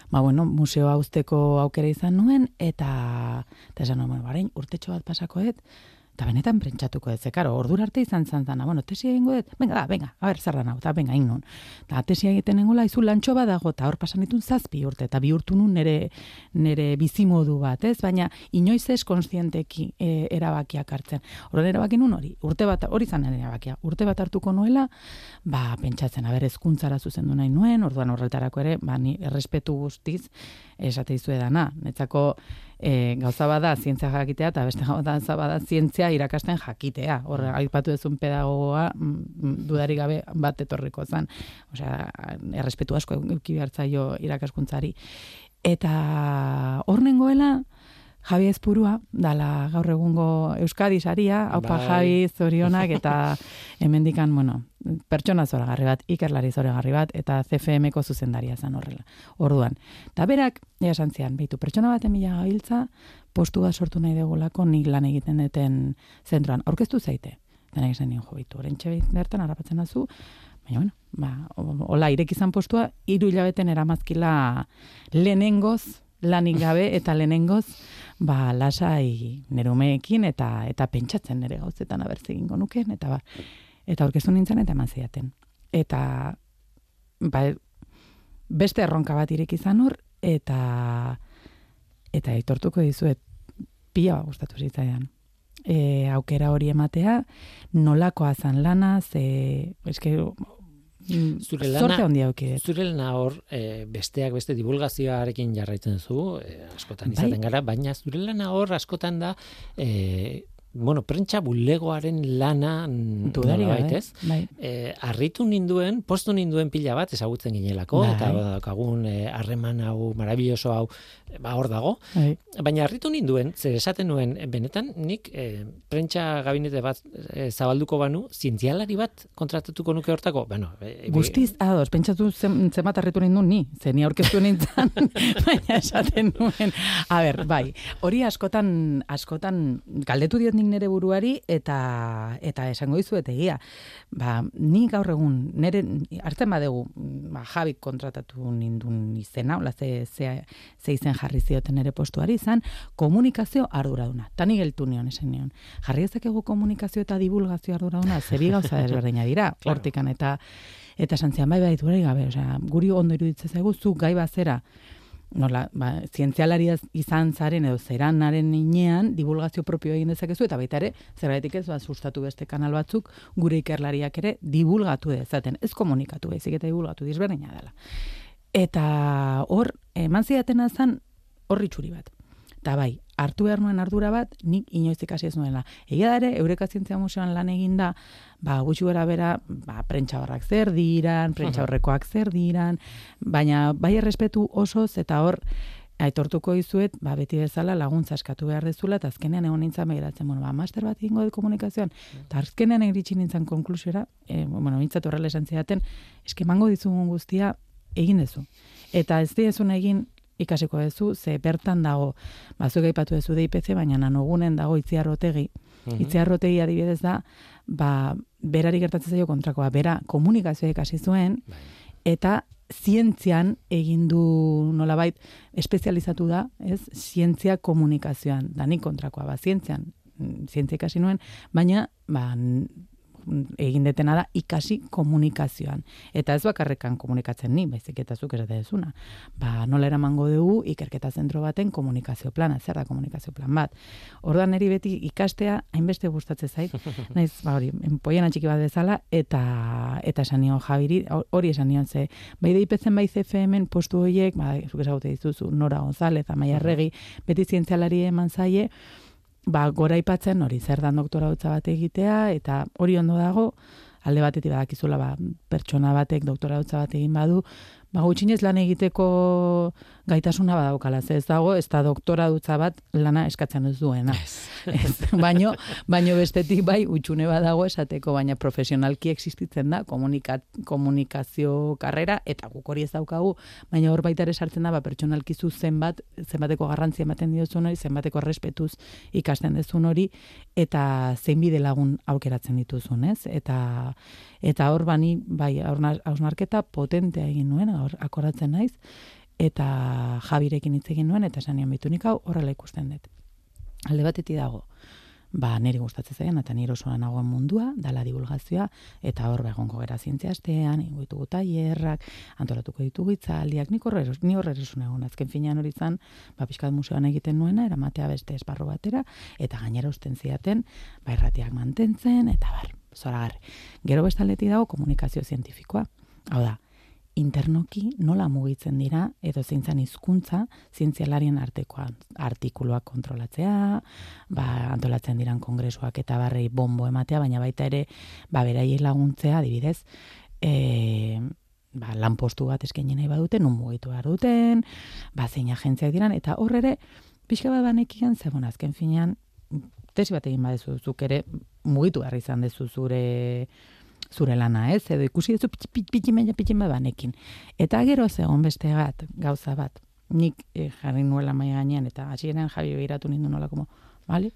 ba, bueno, museoa usteko aukera izan nuen, eta, eta esan nuen, barein, urtetxo bat pasakoet, eta benetan prentsatuko ez, karo, ordura arte izan zan zana, bueno, tesia egingo dut, venga, da, venga, a ber, zerra nau, eta venga, ingun. Eta tesia egiten nengola, izu lantxo badago, eta hor pasan ditun zazpi urte, eta bi urtu nun nere, nere bizimodu bat, ez? Baina, inoiz ez konstienteki e, erabakiak hartzen. Horren erabaki nun hori, urte bat, hori zan erabakia, urte bat hartuko nuela, ba, pentsatzen, aber, ezkuntzara zuzendu nahi nuen, orduan horretarako ere, ba, ni errespetu guztiz, esate izu edana, netzako, e, gauza bada zientzia jakitea eta beste gauza bada zientzia irakasten jakitea. Hor mm. aipatu duzun pedagogoa mm, mm, dudari gabe bat etorriko zen. Osea, errespetu asko eduki behartzaio irakaskuntzari. Eta hor nengoela, Javi Ezpurua, dala gaur egungo Euskadi saria, haupa bai. Javi zorionak, eta <laughs> hemendikan, bueno, pertsona zoragarri bat, ikerlari zoragarri bat, eta CFM-ko zuzendaria zen horrela. Orduan, eta berak, ja esan zian, behitu, pertsona bat emila gabiltza, postu bat sortu nahi degulako nik lan egiten duten zentroan. Aurkeztu zaite? Denek esan nien, jo, behitu, orentxe bertan harrapatzen azu, baina, bueno, ba, hola, irekizan postua, iru hilabeten eramazkila lehenengoz, lanik gabe, eta lehenengoz, ba, lasai nerumeekin eta eta pentsatzen nere gauzetan abertze egingo nuken eta ba, eta aurkeztu nintzen eta eman ziaten. Eta ba, beste erronka bat irek izan hor eta eta aitortuko dizuet pila gustatu zitzaidan. E, aukera hori ematea, nolakoa zan lana, ze, eske, Mm, zure lana, zure lana hor, e, besteak beste divulgazioarekin jarraitzen zu, e, askotan bai. izaten gara, baina zure lana hor askotan da, e, bueno, prentsa bulegoaren lana dudari baitez. Bai. Eh, arritu ninduen, postu ninduen pila bat ezagutzen ginelako bai. eta daukagun eh, harreman hau marabilloso hau ba hor dago. Bai. Baina arritu ninduen, zer esaten nuen benetan nik e, prentsa gabinete bat e, zabalduko banu, zientzialari bat kontratatuko nuke hortako. Bueno, e, Guztiz, ados, pentsatu zenbat arritu ninduen ni, zeni aurkeztu nintzen, <laughs> baina esaten nuen. A ber, bai, hori askotan, askotan, galdetu diot nere buruari eta eta esango dizu egia. Ba, ni gaur egun nere hartzen badegu ba Javi kontratatu nindun izena, hola ze ze, ze izen jarri zioten nere postuari izan komunikazio arduraduna. Tani geltu nion esen nion. Jarri ezakegu komunikazio eta divulgazio arduraduna, ze bi gauza desberdina dira. <laughs> Hortikan eta eta santzian bai bai gabe, osea, guri ondo iruditzen zaigu zu gai bazera nola, ba, zientzialaria izan zaren edo zeranaren inean, divulgazio propio egin dezakezu, eta baita ere, zerbaitik ez, ba, sustatu beste kanal batzuk, gure ikerlariak ere, divulgatu dezaten, ez komunikatu bezik eta divulgatu dizberdina dela. Eta hor, eman zidatena zen, horri txuri bat. Eta bai, hartu behar nuen ardura bat, nik inoiz ikasi ez nuela. Egia da ere, Eureka Zientzia Museoan lan eginda, ba, gutxi gara bera, ba, prentsa barrak zer diran, prentsa horrekoak zer diran, baina bai errespetu osoz eta hor, aitortuko izuet, ba, beti bezala laguntza eskatu behar dezula, eta azkenean egon nintzen begiratzen, bueno, ba, master bat ingo de komunikazioan, eta azkenean egiritsi nintzen konklusiora, e, bueno, nintzat horrela esan zidaten, eske mango dizugun guztia egin dezu. Eta ez diezun egin ikasiko duzu, ze bertan dago, batzuk aipatu duzu DIPC, baina nanogunen dago itziarrotegi. Mm Itziarrotegi adibidez da, ba, berari gertatzen zaio kontrakoa, bera komunikazioa ikasi zuen, bai. eta zientzian egin du nolabait espezializatu da, ez? Zientzia komunikazioan, danik kontrakoa, ba, zientzian, mm, zientzia ikasi nuen, baina, ba, egin detena da ikasi komunikazioan. Eta ez bakarrekan komunikatzen ni, baizik eta zuk esate dezuna. Ba, nola eramango dugu ikerketa zentro baten komunikazio plana, zer da komunikazio plan bat. Ordan eri beti ikastea hainbeste gustatzen zait. <laughs> Naiz, ba hori, enpoiena txiki bat bezala eta eta esan nion Javiri, hori esan nion ze bai deipetzen bai CFMen postu horiek, ba zuk ezagutzen dituzu Nora González, Amaia Regi, beti zientzialari eman zaie, ba, gora ipatzen hori zer dan doktora hutsa bat egitea, eta hori ondo dago, alde batetik badakizula ba, pertsona batek doktora hutsa bat egin badu, ba, gutxinez lan egiteko gaitasuna badaukala, ez dago, ez da doktora dutza bat lana eskatzen ez duena. Ez, <laughs> baino, baino bestetik bai, utxune badago esateko, baina profesionalki existitzen da komunikazio karrera, eta guk hori ez daukagu, baina hor baita ere sartzen da, ba, pertsonalki zu zenbat, zenbateko garrantzia ematen diozun hori, zenbateko respetuz ikasten dezun hori, eta zein bide lagun aukeratzen dituzun, ez? Eta, eta hor bani, bai, hausnarketa potentea egin nuen, hor akoratzen naiz, eta jabirekin hitz egin nuen, eta esan nion bitu hau horrela ikusten dut. Alde batetik dago, ba, niri gustatzen zaien, eta nire osoan nagoen mundua, dala divulgazioa, eta hor begonko gara zientzia astean, ingoitugu taierrak, antolatuko ditugu itzaldiak, nik horre, ni horre erosun egon, azken finean hori zan, ba, pixkat museoan egiten nuena, eramatea beste esparro batera, eta gainera usten ziaten, ba, irratiak mantentzen, eta bar, zoragarri. Gero bestaleti dago komunikazio zientifikoa. Hau da, internoki nola mugitzen dira edo zeintzan hizkuntza zientzialarien artekoa artikuluak kontrolatzea, ba, antolatzen diran kongresuak eta barrei bombo ematea, baina baita ere ba beraiei laguntzea, adibidez, e, ba, lanpostu bat eskaini nahi baduten, nun mugitu behar duten, ba, zein agentziak diran, eta horre ere, pixka bat banekian, ze azken finean, tesi bat egin badezu, zuk ere mugitu behar izan dezu zure zure lana, ez? Edo ikusi duzu pitximen pitxin banekin. Eta gero zegoen beste bat, gauza bat. Nik eh, jarri nuela mai gainean eta hasieran Javi begiratu nindu nola como, vale?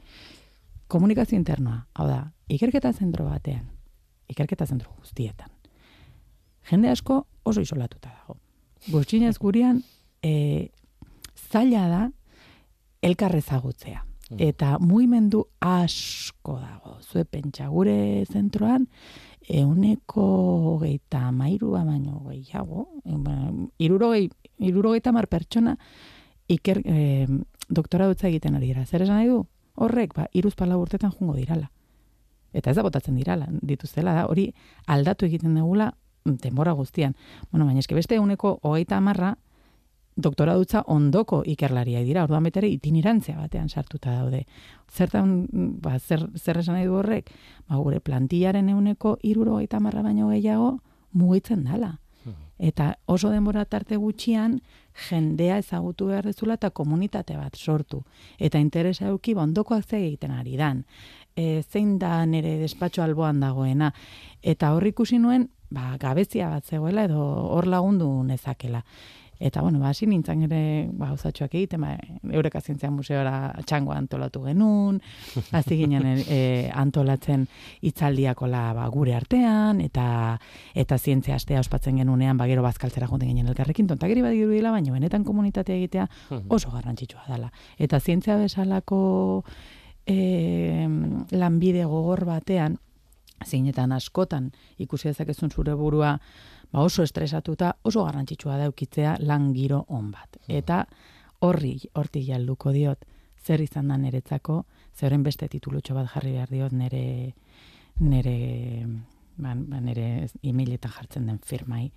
Komunikazio internoa, hau da, ikerketa zentro batean, ikerketa zentro guztietan. Jende asko oso isolatuta dago. Gutxinez gurean e, zaila da elkarrezagutzea. Mm. Eta mugimendu asko dago. Zue pentsa gure zentroan, euneko geita mairua baino gehiago, e, ba, irurogei, irurogeita mar pertsona iker, e, doktora dutza egiten ari dira. Zer esan nahi du? Horrek, ba, iruz pala urtetan jungo dirala. Eta ez da botatzen dirala, dituztela da, hori aldatu egiten dugula denbora guztian. Bueno, baina eske beste euneko hogeita amarra, doktora dutza ondoko ikerlaria dira, orduan betere itinirantzia batean sartuta daude. Zertan, ba, zer, zer esan nahi du horrek, ba, gure plantillaren euneko iruro eta marra baino gehiago mugitzen dala. Hmm. Eta oso denbora tarte gutxian, jendea ezagutu behar dezula eta komunitate bat sortu. Eta interesa euki ba, ondokoak ze egiten ari dan. E, zein da nire despatxo alboan dagoena. Eta hor ikusi nuen, ba, gabezia bat zegoela edo hor lagundu nezakela. Eta, bueno, ba, hasi nintzen ere, ba, hausatxoak egiten, ba, Eureka Zientzia Museora txango antolatu genuen, <laughs> hasi ginen e, antolatzen itzaldiakola ba, gure artean, eta eta zientzia astea ospatzen genunean, ba, gero bazkaltzera joten ginen elkarrekin, tontakeri bat dira, baina benetan komunitatea egitea oso garrantzitsua dela. Eta zientzia bezalako e, lanbide gogor batean, zeinetan askotan ikusi dezakezun zure burua ba oso estresatuta, oso garrantzitsua da eukitzea lan giro on bat. Hmm. Eta horri, hortik jalduko diot, zer izan da niretzako, zeren beste titulutxo bat jarri behar diot nere, nere, ba, ba nere emailetan jartzen den firmai.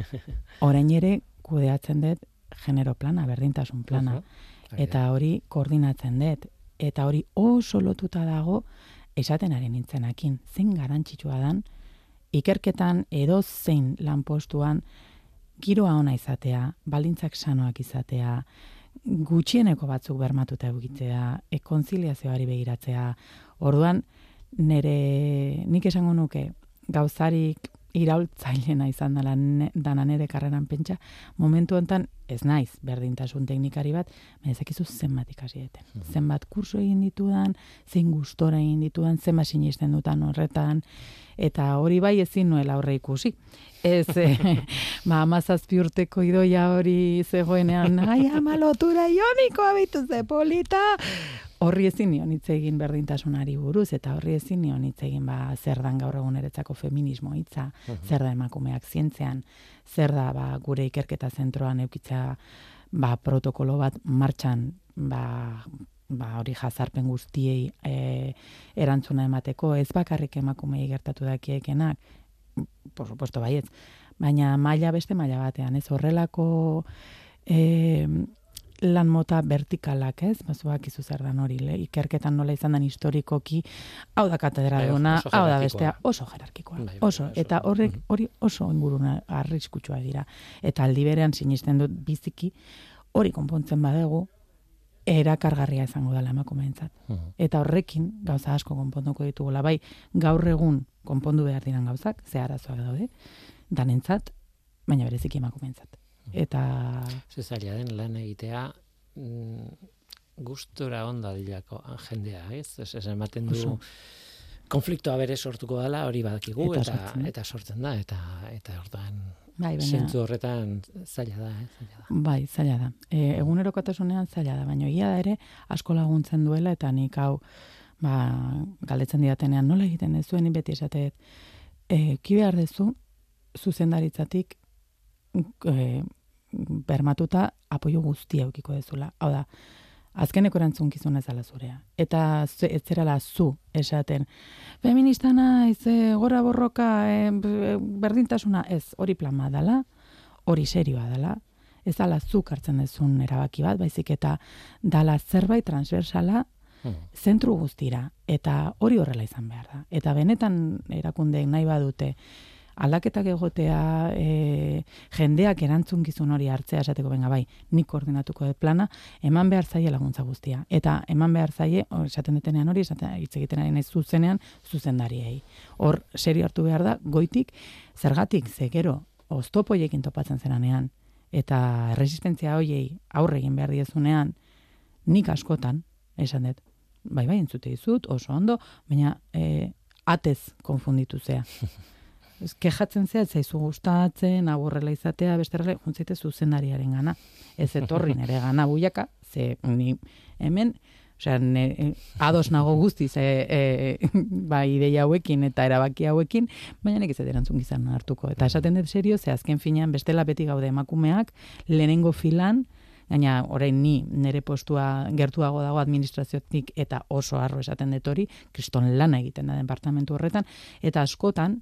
<laughs> Orain ere, kudeatzen dut, genero plana, berdintasun plana, eta hori koordinatzen dut, eta hori oso lotuta dago, esaten ari nintzenakin, zen garantzitsua dan, ikerketan edo zein lanpostuan giroa ona izatea, balintzak sanoak izatea, gutxieneko batzuk bermatuta egitea, e konziliazioari begiratzea. Orduan nere nik esango nuke gauzarik iraultzailena izan dela dana nere karreran pentsa, momentu hontan ez naiz berdintasun teknikari bat, baina zenbat ikasi deten. Mm Zenbat kurso egin ditudan, zein gustora egin ditudan, zenbat sinisten dutan horretan, eta hori bai ezin nuela horre ikusi. Ez, eh, <laughs> ba, amazazpi urteko idoia hori zegoenean, ai, amalotura ioniko abitu ze polita, horri ezin nion hitz egin berdintasunari buruz eta horri ezin nion hitz egin ba zer dan gaur egun eretzako feminismo hitza, zer da emakumeak zientzean, zer da ba, gure ikerketa zentroan eukitza ba, protokolo bat martxan ba, ba, hori jazarpen guztiei e, erantzuna emateko, ez bakarrik emakumei gertatu dakiekenak, por supuesto baietz, baina maila beste maila batean, ez horrelako e, lan mota vertikalak, ez? Bazuak izu zer dan hori, le? ikerketan nola izan den historikoki, hau da katedra bai, hau da bestea, oso jerarkikoa. Bai, bai, oso, eta horrek hori oso inguruna arriskutsua dira. Eta aldi berean sinisten dut biziki, hori konpontzen badegu, erakargarria izango dela emakumeentzat. Eta horrekin gauza asko konponduko ditugula bai gaur egun konpondu behar diran gauzak, ze arazoak daude, danentzat, baina bereziki emakumeentzat eta zezaila den lan egitea mm, gustora onda dilako jendea, ez? Ez ematen du konfliktoa bere sortuko dela, hori badakigu eta eta sortzen, eta sortzen da eta eta orduan Bai, baina... horretan zaila da, eh? zaila da. Bai, zaila da. E, egunerokotasunean zaila da, baina egia da ere asko laguntzen duela eta nik hau ba, galdetzen diatenean nola egiten ez zuen beti esateet, e, ki behar dezu, zuzendaritzatik e, bermatuta apoio guztia eukiko dezula. Hau da, azkeneko erantzun kizun ez zurea. Eta ez zerala zu esaten. Feminista naiz, e, gora borroka, e, berdintasuna, ez, hori plan dela, hori serioa dela, ez dala zuk hartzen dezun erabaki bat, baizik eta dala zerbait transversala hmm. zentru guztira, eta hori horrela izan behar da. Eta benetan erakundeek nahi badute, aldaketak egotea e, jendeak erantzunkizun hori hartzea esateko benga bai, nik koordinatuko dut plana, eman behar zaie laguntza guztia. Eta eman behar zaie, esaten detenean hori, esaten hitz egiten ari nahi zuzenean, zuzendariei. Hor, serio hartu behar da, goitik, zergatik, ze gero, oztopoiekin topatzen zeranean, eta resistentzia hoiei aurre egin behar diezunean, nik askotan, esan dut, bai bai entzute dizut, oso ondo, baina e, atez konfunditu zea. <laughs> Kejatzen zea, zaizu gustatzen, aburrela izatea, besterrele, juntzaite zuzendariaren gana. Ez etorri <laughs> nere gana buiaka, ze ni hemen, osea, ne, ados nago guztiz, e, e, ba, ideia hauekin eta erabaki hauekin, baina nek ez erantzun gizan hartuko. Eta esaten dut serio, ze azken finean bestela beti gaude emakumeak, lehenengo filan, gaina orain ni nere postua gertuago dago administraziotik eta oso arro esaten dut hori, kriston lana egiten da departamentu horretan, eta askotan,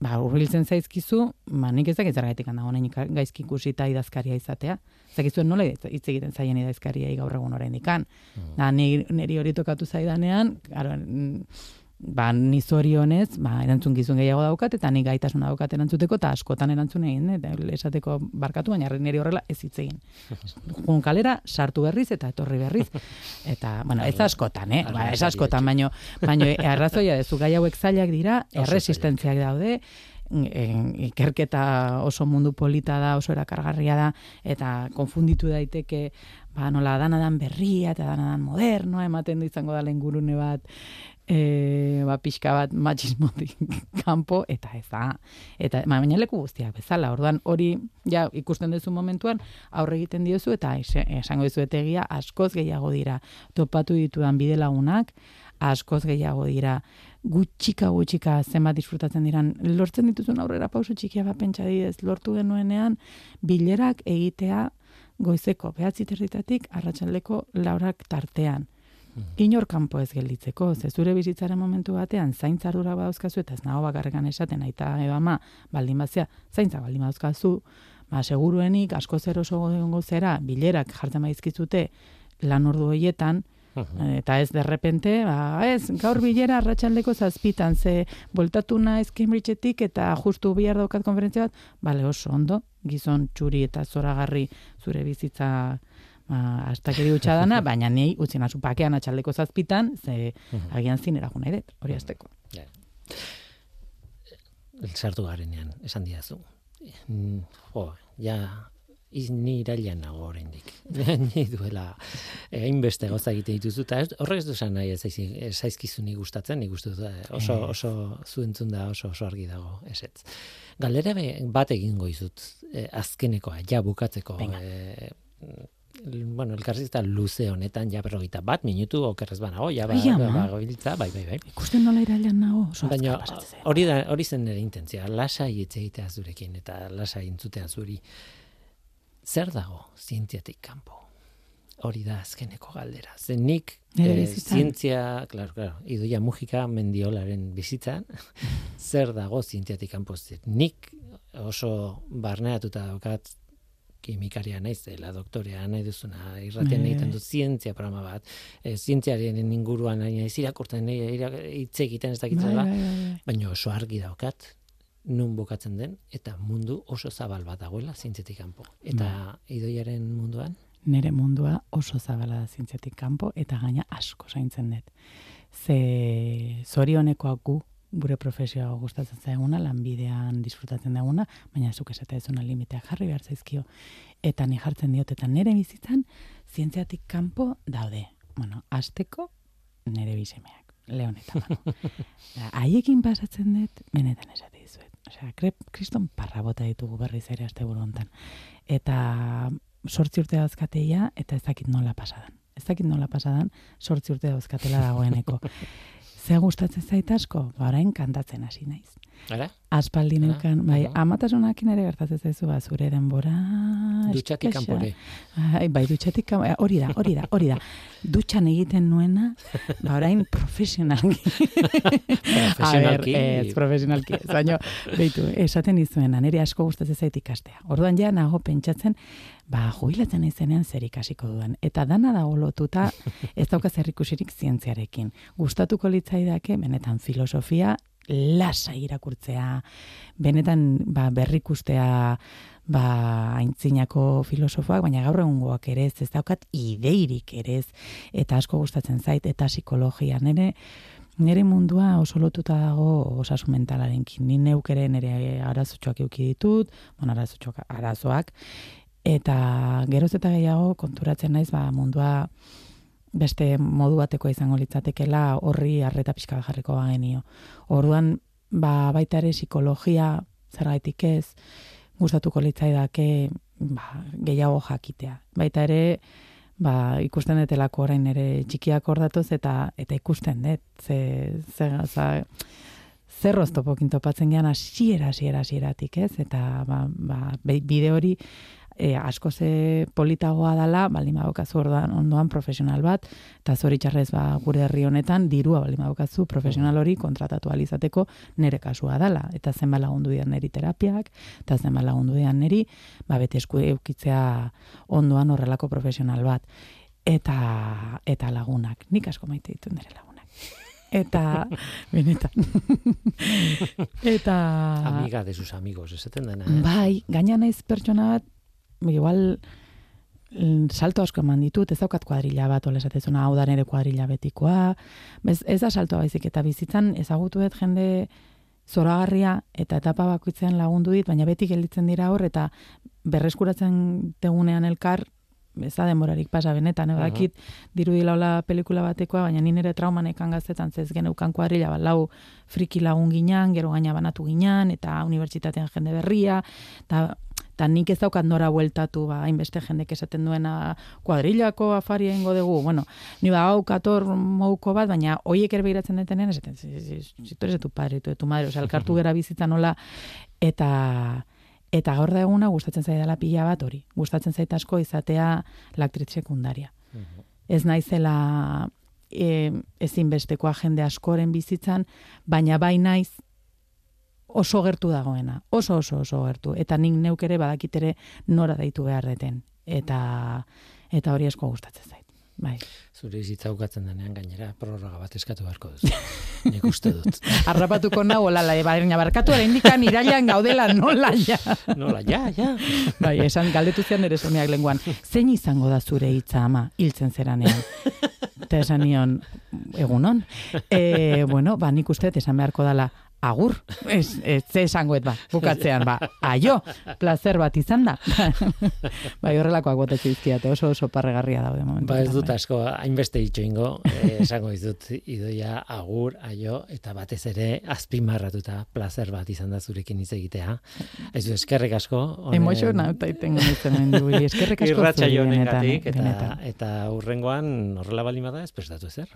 ba, urbiltzen zaizkizu, ba, nik ez dakit zergaitik handa honen gaizki ikusita idazkaria izatea. Zakizu nola hitz egiten zaien idazkaria gaur egun orain dikan. Mm. Da, niri hori tokatu zaidanean, gara, ba, ni zorionez, ba, erantzun gizun gehiago daukat, eta ni gaitasun daukat erantzuteko, eta askotan erantzun egin, eta esateko barkatu, baina niri horrela ez hitz egin. <laughs> Jun kalera, sartu berriz, eta etorri berriz. Eta, bueno, ez askotan, eh? Ba, ez askotan, baino, baino, arrazoia dezu gai hauek zailak dira, erresistentziak daude, ikerketa oso mundu polita da, oso erakargarria da, eta konfunditu daiteke, ba, nola, danadan berria, eta danadan modernoa, ematen du izango da lengurune bat, e, ba, pixka bat machismotik <laughs> kanpo, eta ez da. Eta baina leku guztiak bezala, orduan hori ja ikusten duzu momentuan aurre egiten diozu, eta esango dizu egia askoz gehiago dira topatu ditudan bide lagunak, askoz gehiago dira gutxika gutxika zenbat disfrutatzen diran lortzen dituzun aurrera pauso txikia bat pentsa didez, lortu genuenean bilerak egitea goizeko behatzi territatik arratsaldeko laurak tartean. Inor kanpo ez gelditzeko, ze zure bizitzaren momentu batean zaintza ardura badauzkazu eta ez nago bakarrekan esaten aita edo ama baldin bazia zaintza baldin badauzkazu, ba seguruenik asko zer oso egongo zera bilerak jartzen baizkizute lan ordu hoietan eta ez derrepente, ba, ez, gaur bilera arratsaldeko zazpitan, ze voltatu naiz Cambridgeetik eta justu bihar daukat konferentzia bat, bale oso ondo, gizon txuri eta zoragarri zure bizitza ba, astakeri dana, baina ni utzi nazu pakean atxaldeko zazpitan, ze mhm. agian zinera guna edet, hori azteko. Ja. Sartu garenean, esan diazu. Mm, jo, ja, iz, ni irailan nago oraindik. <laughs> Ni duela hainbeste gauza egite dituzu eta horrek ez du esan nahi ez zaizkizu ni gustatzen, ni gustu oso eh. oso zuentzun da oso oso argi dago esetz. Galdera bat egingo dizut eh, azkenekoa ja bukatzeko eh, bueno, elkarrizketa luze honetan ja berrogeita bat minutu okerrez banago, ja ba, ba, ba, bai, bai, bai. Ikusten nola irailean nago, Baina, hori, da, hori zen nire intentzia, lasai hitz egitea zurekin eta lasai intzutea zuri. Zer dago zientziatik kanpo? Hori da azkeneko galdera. Zen nik eh, zientzia, claro, claro, idoia mugika mendiolaren bizitzan, <laughs> zer dago zientziatik kanpo? Nik oso barneatuta daukat kimikaria naiz dela doktorea nahi duzuna irratean bai. egiten dut zientzia programa bat. E, zientziaren inguruan naiz irakurtzen hitz egiten ez dakit bai, bai, baina oso argi daukat nun bukatzen den eta mundu oso zabal bat dagoela zientziatik kanpo. Eta idoiaren munduan? Nere mundua oso zabala da zientziatik kanpo eta gaina asko zaintzen dut. Ze zorionekoak gu gure profesioa gustatzen zaiguna, lanbidean disfrutatzen duguna, baina zuk esate ezuna limiteak jarri behar zaizkio. Eta ni jartzen diot, eta nire bizitzan, zientziatik kanpo daude. Bueno, azteko nire bisemeak, leon <laughs> eta Haiekin pasatzen dut, benetan esate dizuet. Osea, kriston parra bota ditugu berriz ere azte buru Eta sortzi urte dazkateia, eta ez dakit nola pasadan. ez dakit nola pasadan, sortzi urte dauzkatela dagoeneko. <laughs> Ze gustatzen zait asko, ba orain kantatzen hasi naiz. Ara? Aspaldi neukan, bai, amatasunakin ere gertatzen zaizu ba zure denbora. Dutxatik kanpore. Bai, dutxatik eh, hori da, hori da, hori da. Dutxan egiten nuena, ba orain profesionalki. Profesionalki. Ez, profesionalki. ez, Baina, beitu, esaten dizuena, nire asko gustatzen zait ikastea. Orduan ja nago pentsatzen, ba, jubilatzen naizenean zer ikasiko dudan. Eta dana dago lotuta, ez dauka zer ikusirik zientziarekin. Gustatuko litzaidake, benetan filosofia, lasa irakurtzea, benetan ba, berrikustea, ba, aintzinako filosofoak, baina gaur egungoak ere ez, ez daukat ideirik ere ez, eta asko gustatzen zait, eta psikologia, nire, nire mundua oso lotuta dago osasun mentalarekin. Ni neuk ere nire arazotxoak euki ditut, bueno, arazotxoak, arazoak, eta geroz eta gehiago konturatzen naiz, ba, mundua beste modu bateko izango litzatekela horri arreta pixka jarriko bagenio. Orduan, ba, baita ere psikologia, zergaitik ez, gustatuko litzaidake ba, gehiago jakitea. Baita ere, ba, ikusten detelako orain ere txikiak ordatoz eta eta ikusten dut. Ze, ze, za, zer oztopokin topatzen gean hasiera hasiera hasieratik, ez? Eta ba, ba, bide hori e, asko ze politagoa dala, baldin badaukazu orduan ondoan profesional bat, eta zoritxarrez ba, gure herri honetan dirua baldin badaukazu profesional hori kontratatu alizateko nere kasua dala. Eta zenba lagundu dian neri terapiak, eta zenba lagundu dian neri, ba, bete esku eukitzea ondoan horrelako profesional bat. Eta, eta lagunak, nik asko maite ditu nire lagunak. Eta, <laughs> benetan. <laughs> eta... Amiga de sus amigos, esaten dena. eh? Bai, gaina naiz pertsona bat, igual mm, salto asko eman ditut, ez daukat kuadrilla bat, ole esatezuna, hau da nere kuadrilla betikoa, ez, ez da saltoa baizik, eta bizitzan ezagutu dut jende zoragarria eta etapa bakoitzean lagundu dit, baina beti gelditzen dira hor, eta berreskuratzen tegunean elkar, ez da denborarik pasa benetan, ebakit dirudi laula pelikula batekoa, baina ni nire traumanekan gaztetan zez geneukan kuadrilla, bat lau friki lagun ginean, gero gaina banatu ginean, eta unibertsitatean jende berria, eta eta nik ez daukat nora bueltatu, ba, hainbeste jendek esaten duena kuadrillako afari egingo dugu. Bueno, ni ba, hau kator mouko bat, baina hoiek ere begiratzen detenean, esaten, si, si, si, tu eres de tu padre, tu de tu madre, osea, elkartu <laughs> gera bizitza nola, eta eta gaur da eguna gustatzen zaidala pila bat hori. Gustatzen zait asko izatea laktriz sekundaria. Ez naizela e, ezinbestekoa jende askoren bizitzan, baina bai naiz oso gertu dagoena. Oso oso oso gertu. Eta nik neuk ere badakit ere nora deitu beharreten. Eta, eta hori asko gustatzen zait. Bai. Zure bizitza ukatzen denean gainera prorroga bat eskatu beharko duzu. <laughs> Nik uste dut. Harrapatuko nau, olala, baina barkatu ere indikan irailan gaudela nola ja. Nola, ja, ja. Bai, esan galdetu zian ere somiak lenguan, zein izango da zure hitza ama, hiltzen zeranean. Eta esan nion, egunon. <laughs> E, bueno, ba, nik uste esan beharko dala, agur, ez, ez ze esangoet ba, bukatzean, ba, aio, placer bat izan da. <laughs> bai, horrelakoak botatzen izkiate, oso oso parregarria daude momentu. Ba ez dut asko, hainbeste ditxo ingo, eh, esango dizut idoia agur, aio, eta batez ere azpimarratuta placer bat izan da zurekin hitz egitea. Ez du eskerrik asko. bai. Emozio nauta itengo nintzen mendibili, eskerrik asko Irratxa zuri benetan, eta, benetan. eta urrengoan horrela baldin bada ez prestatu ezer, <laughs>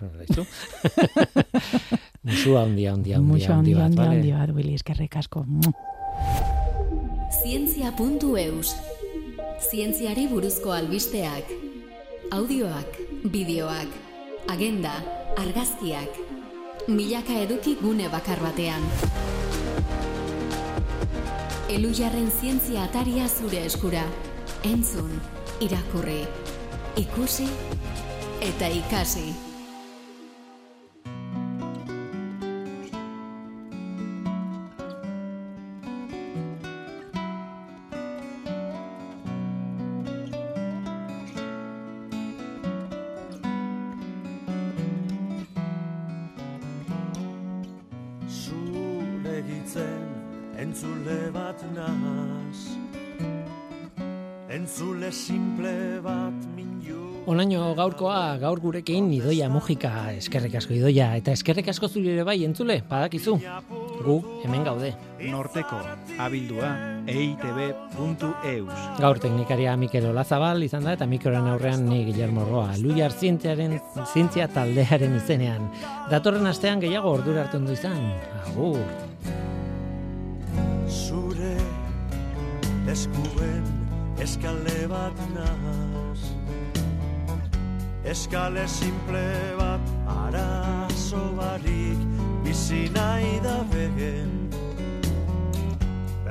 Musua handia, handia, handia, handi, bat, handi, handi bale? bat, Willy, eskerrik asko. Zientzia.eus Zientziari buruzko albisteak Audioak, bideoak, agenda, argazkiak Milaka eduki gune bakar batean. Elujarren zientzia ataria zure eskura. Entzun, irakurri, ikusi eta ikasi Entzule simple bat minju Onaino gaurkoa, gaur gurekin idoia mugika, eskerrik asko idoia, eta eskerrik asko zure ere bai entzule, badakizu, gu hemen gaude. Norteko, abildua, eitb.eus. Gaur teknikaria Mikel Olazabal izan da, eta mikroren aurrean ni Guillermo Roa, luiar zientziaren, zientzia taldearen izenean. Datorren astean gehiago ordura hartu du izan, agur. Zure eskuen eskale bat nahaz Eskale simple bat arazo barik bizi nahi da begen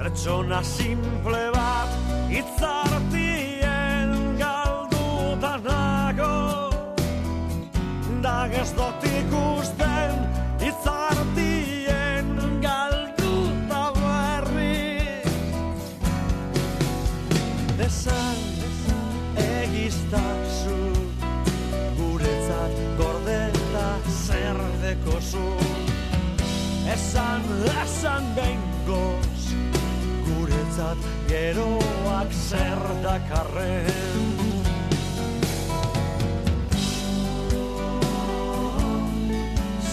Pertsona simple bat itzartien galduta nago. Da ez dut ikusten esan behingoz guretzat geroak zer dakarren.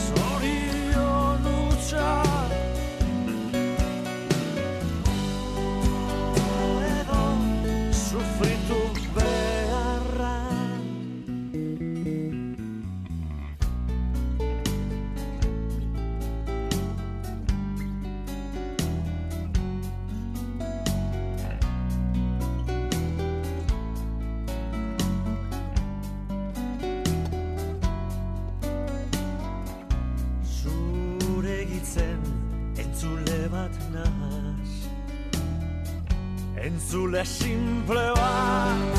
Zorion utxa Entzule simple bat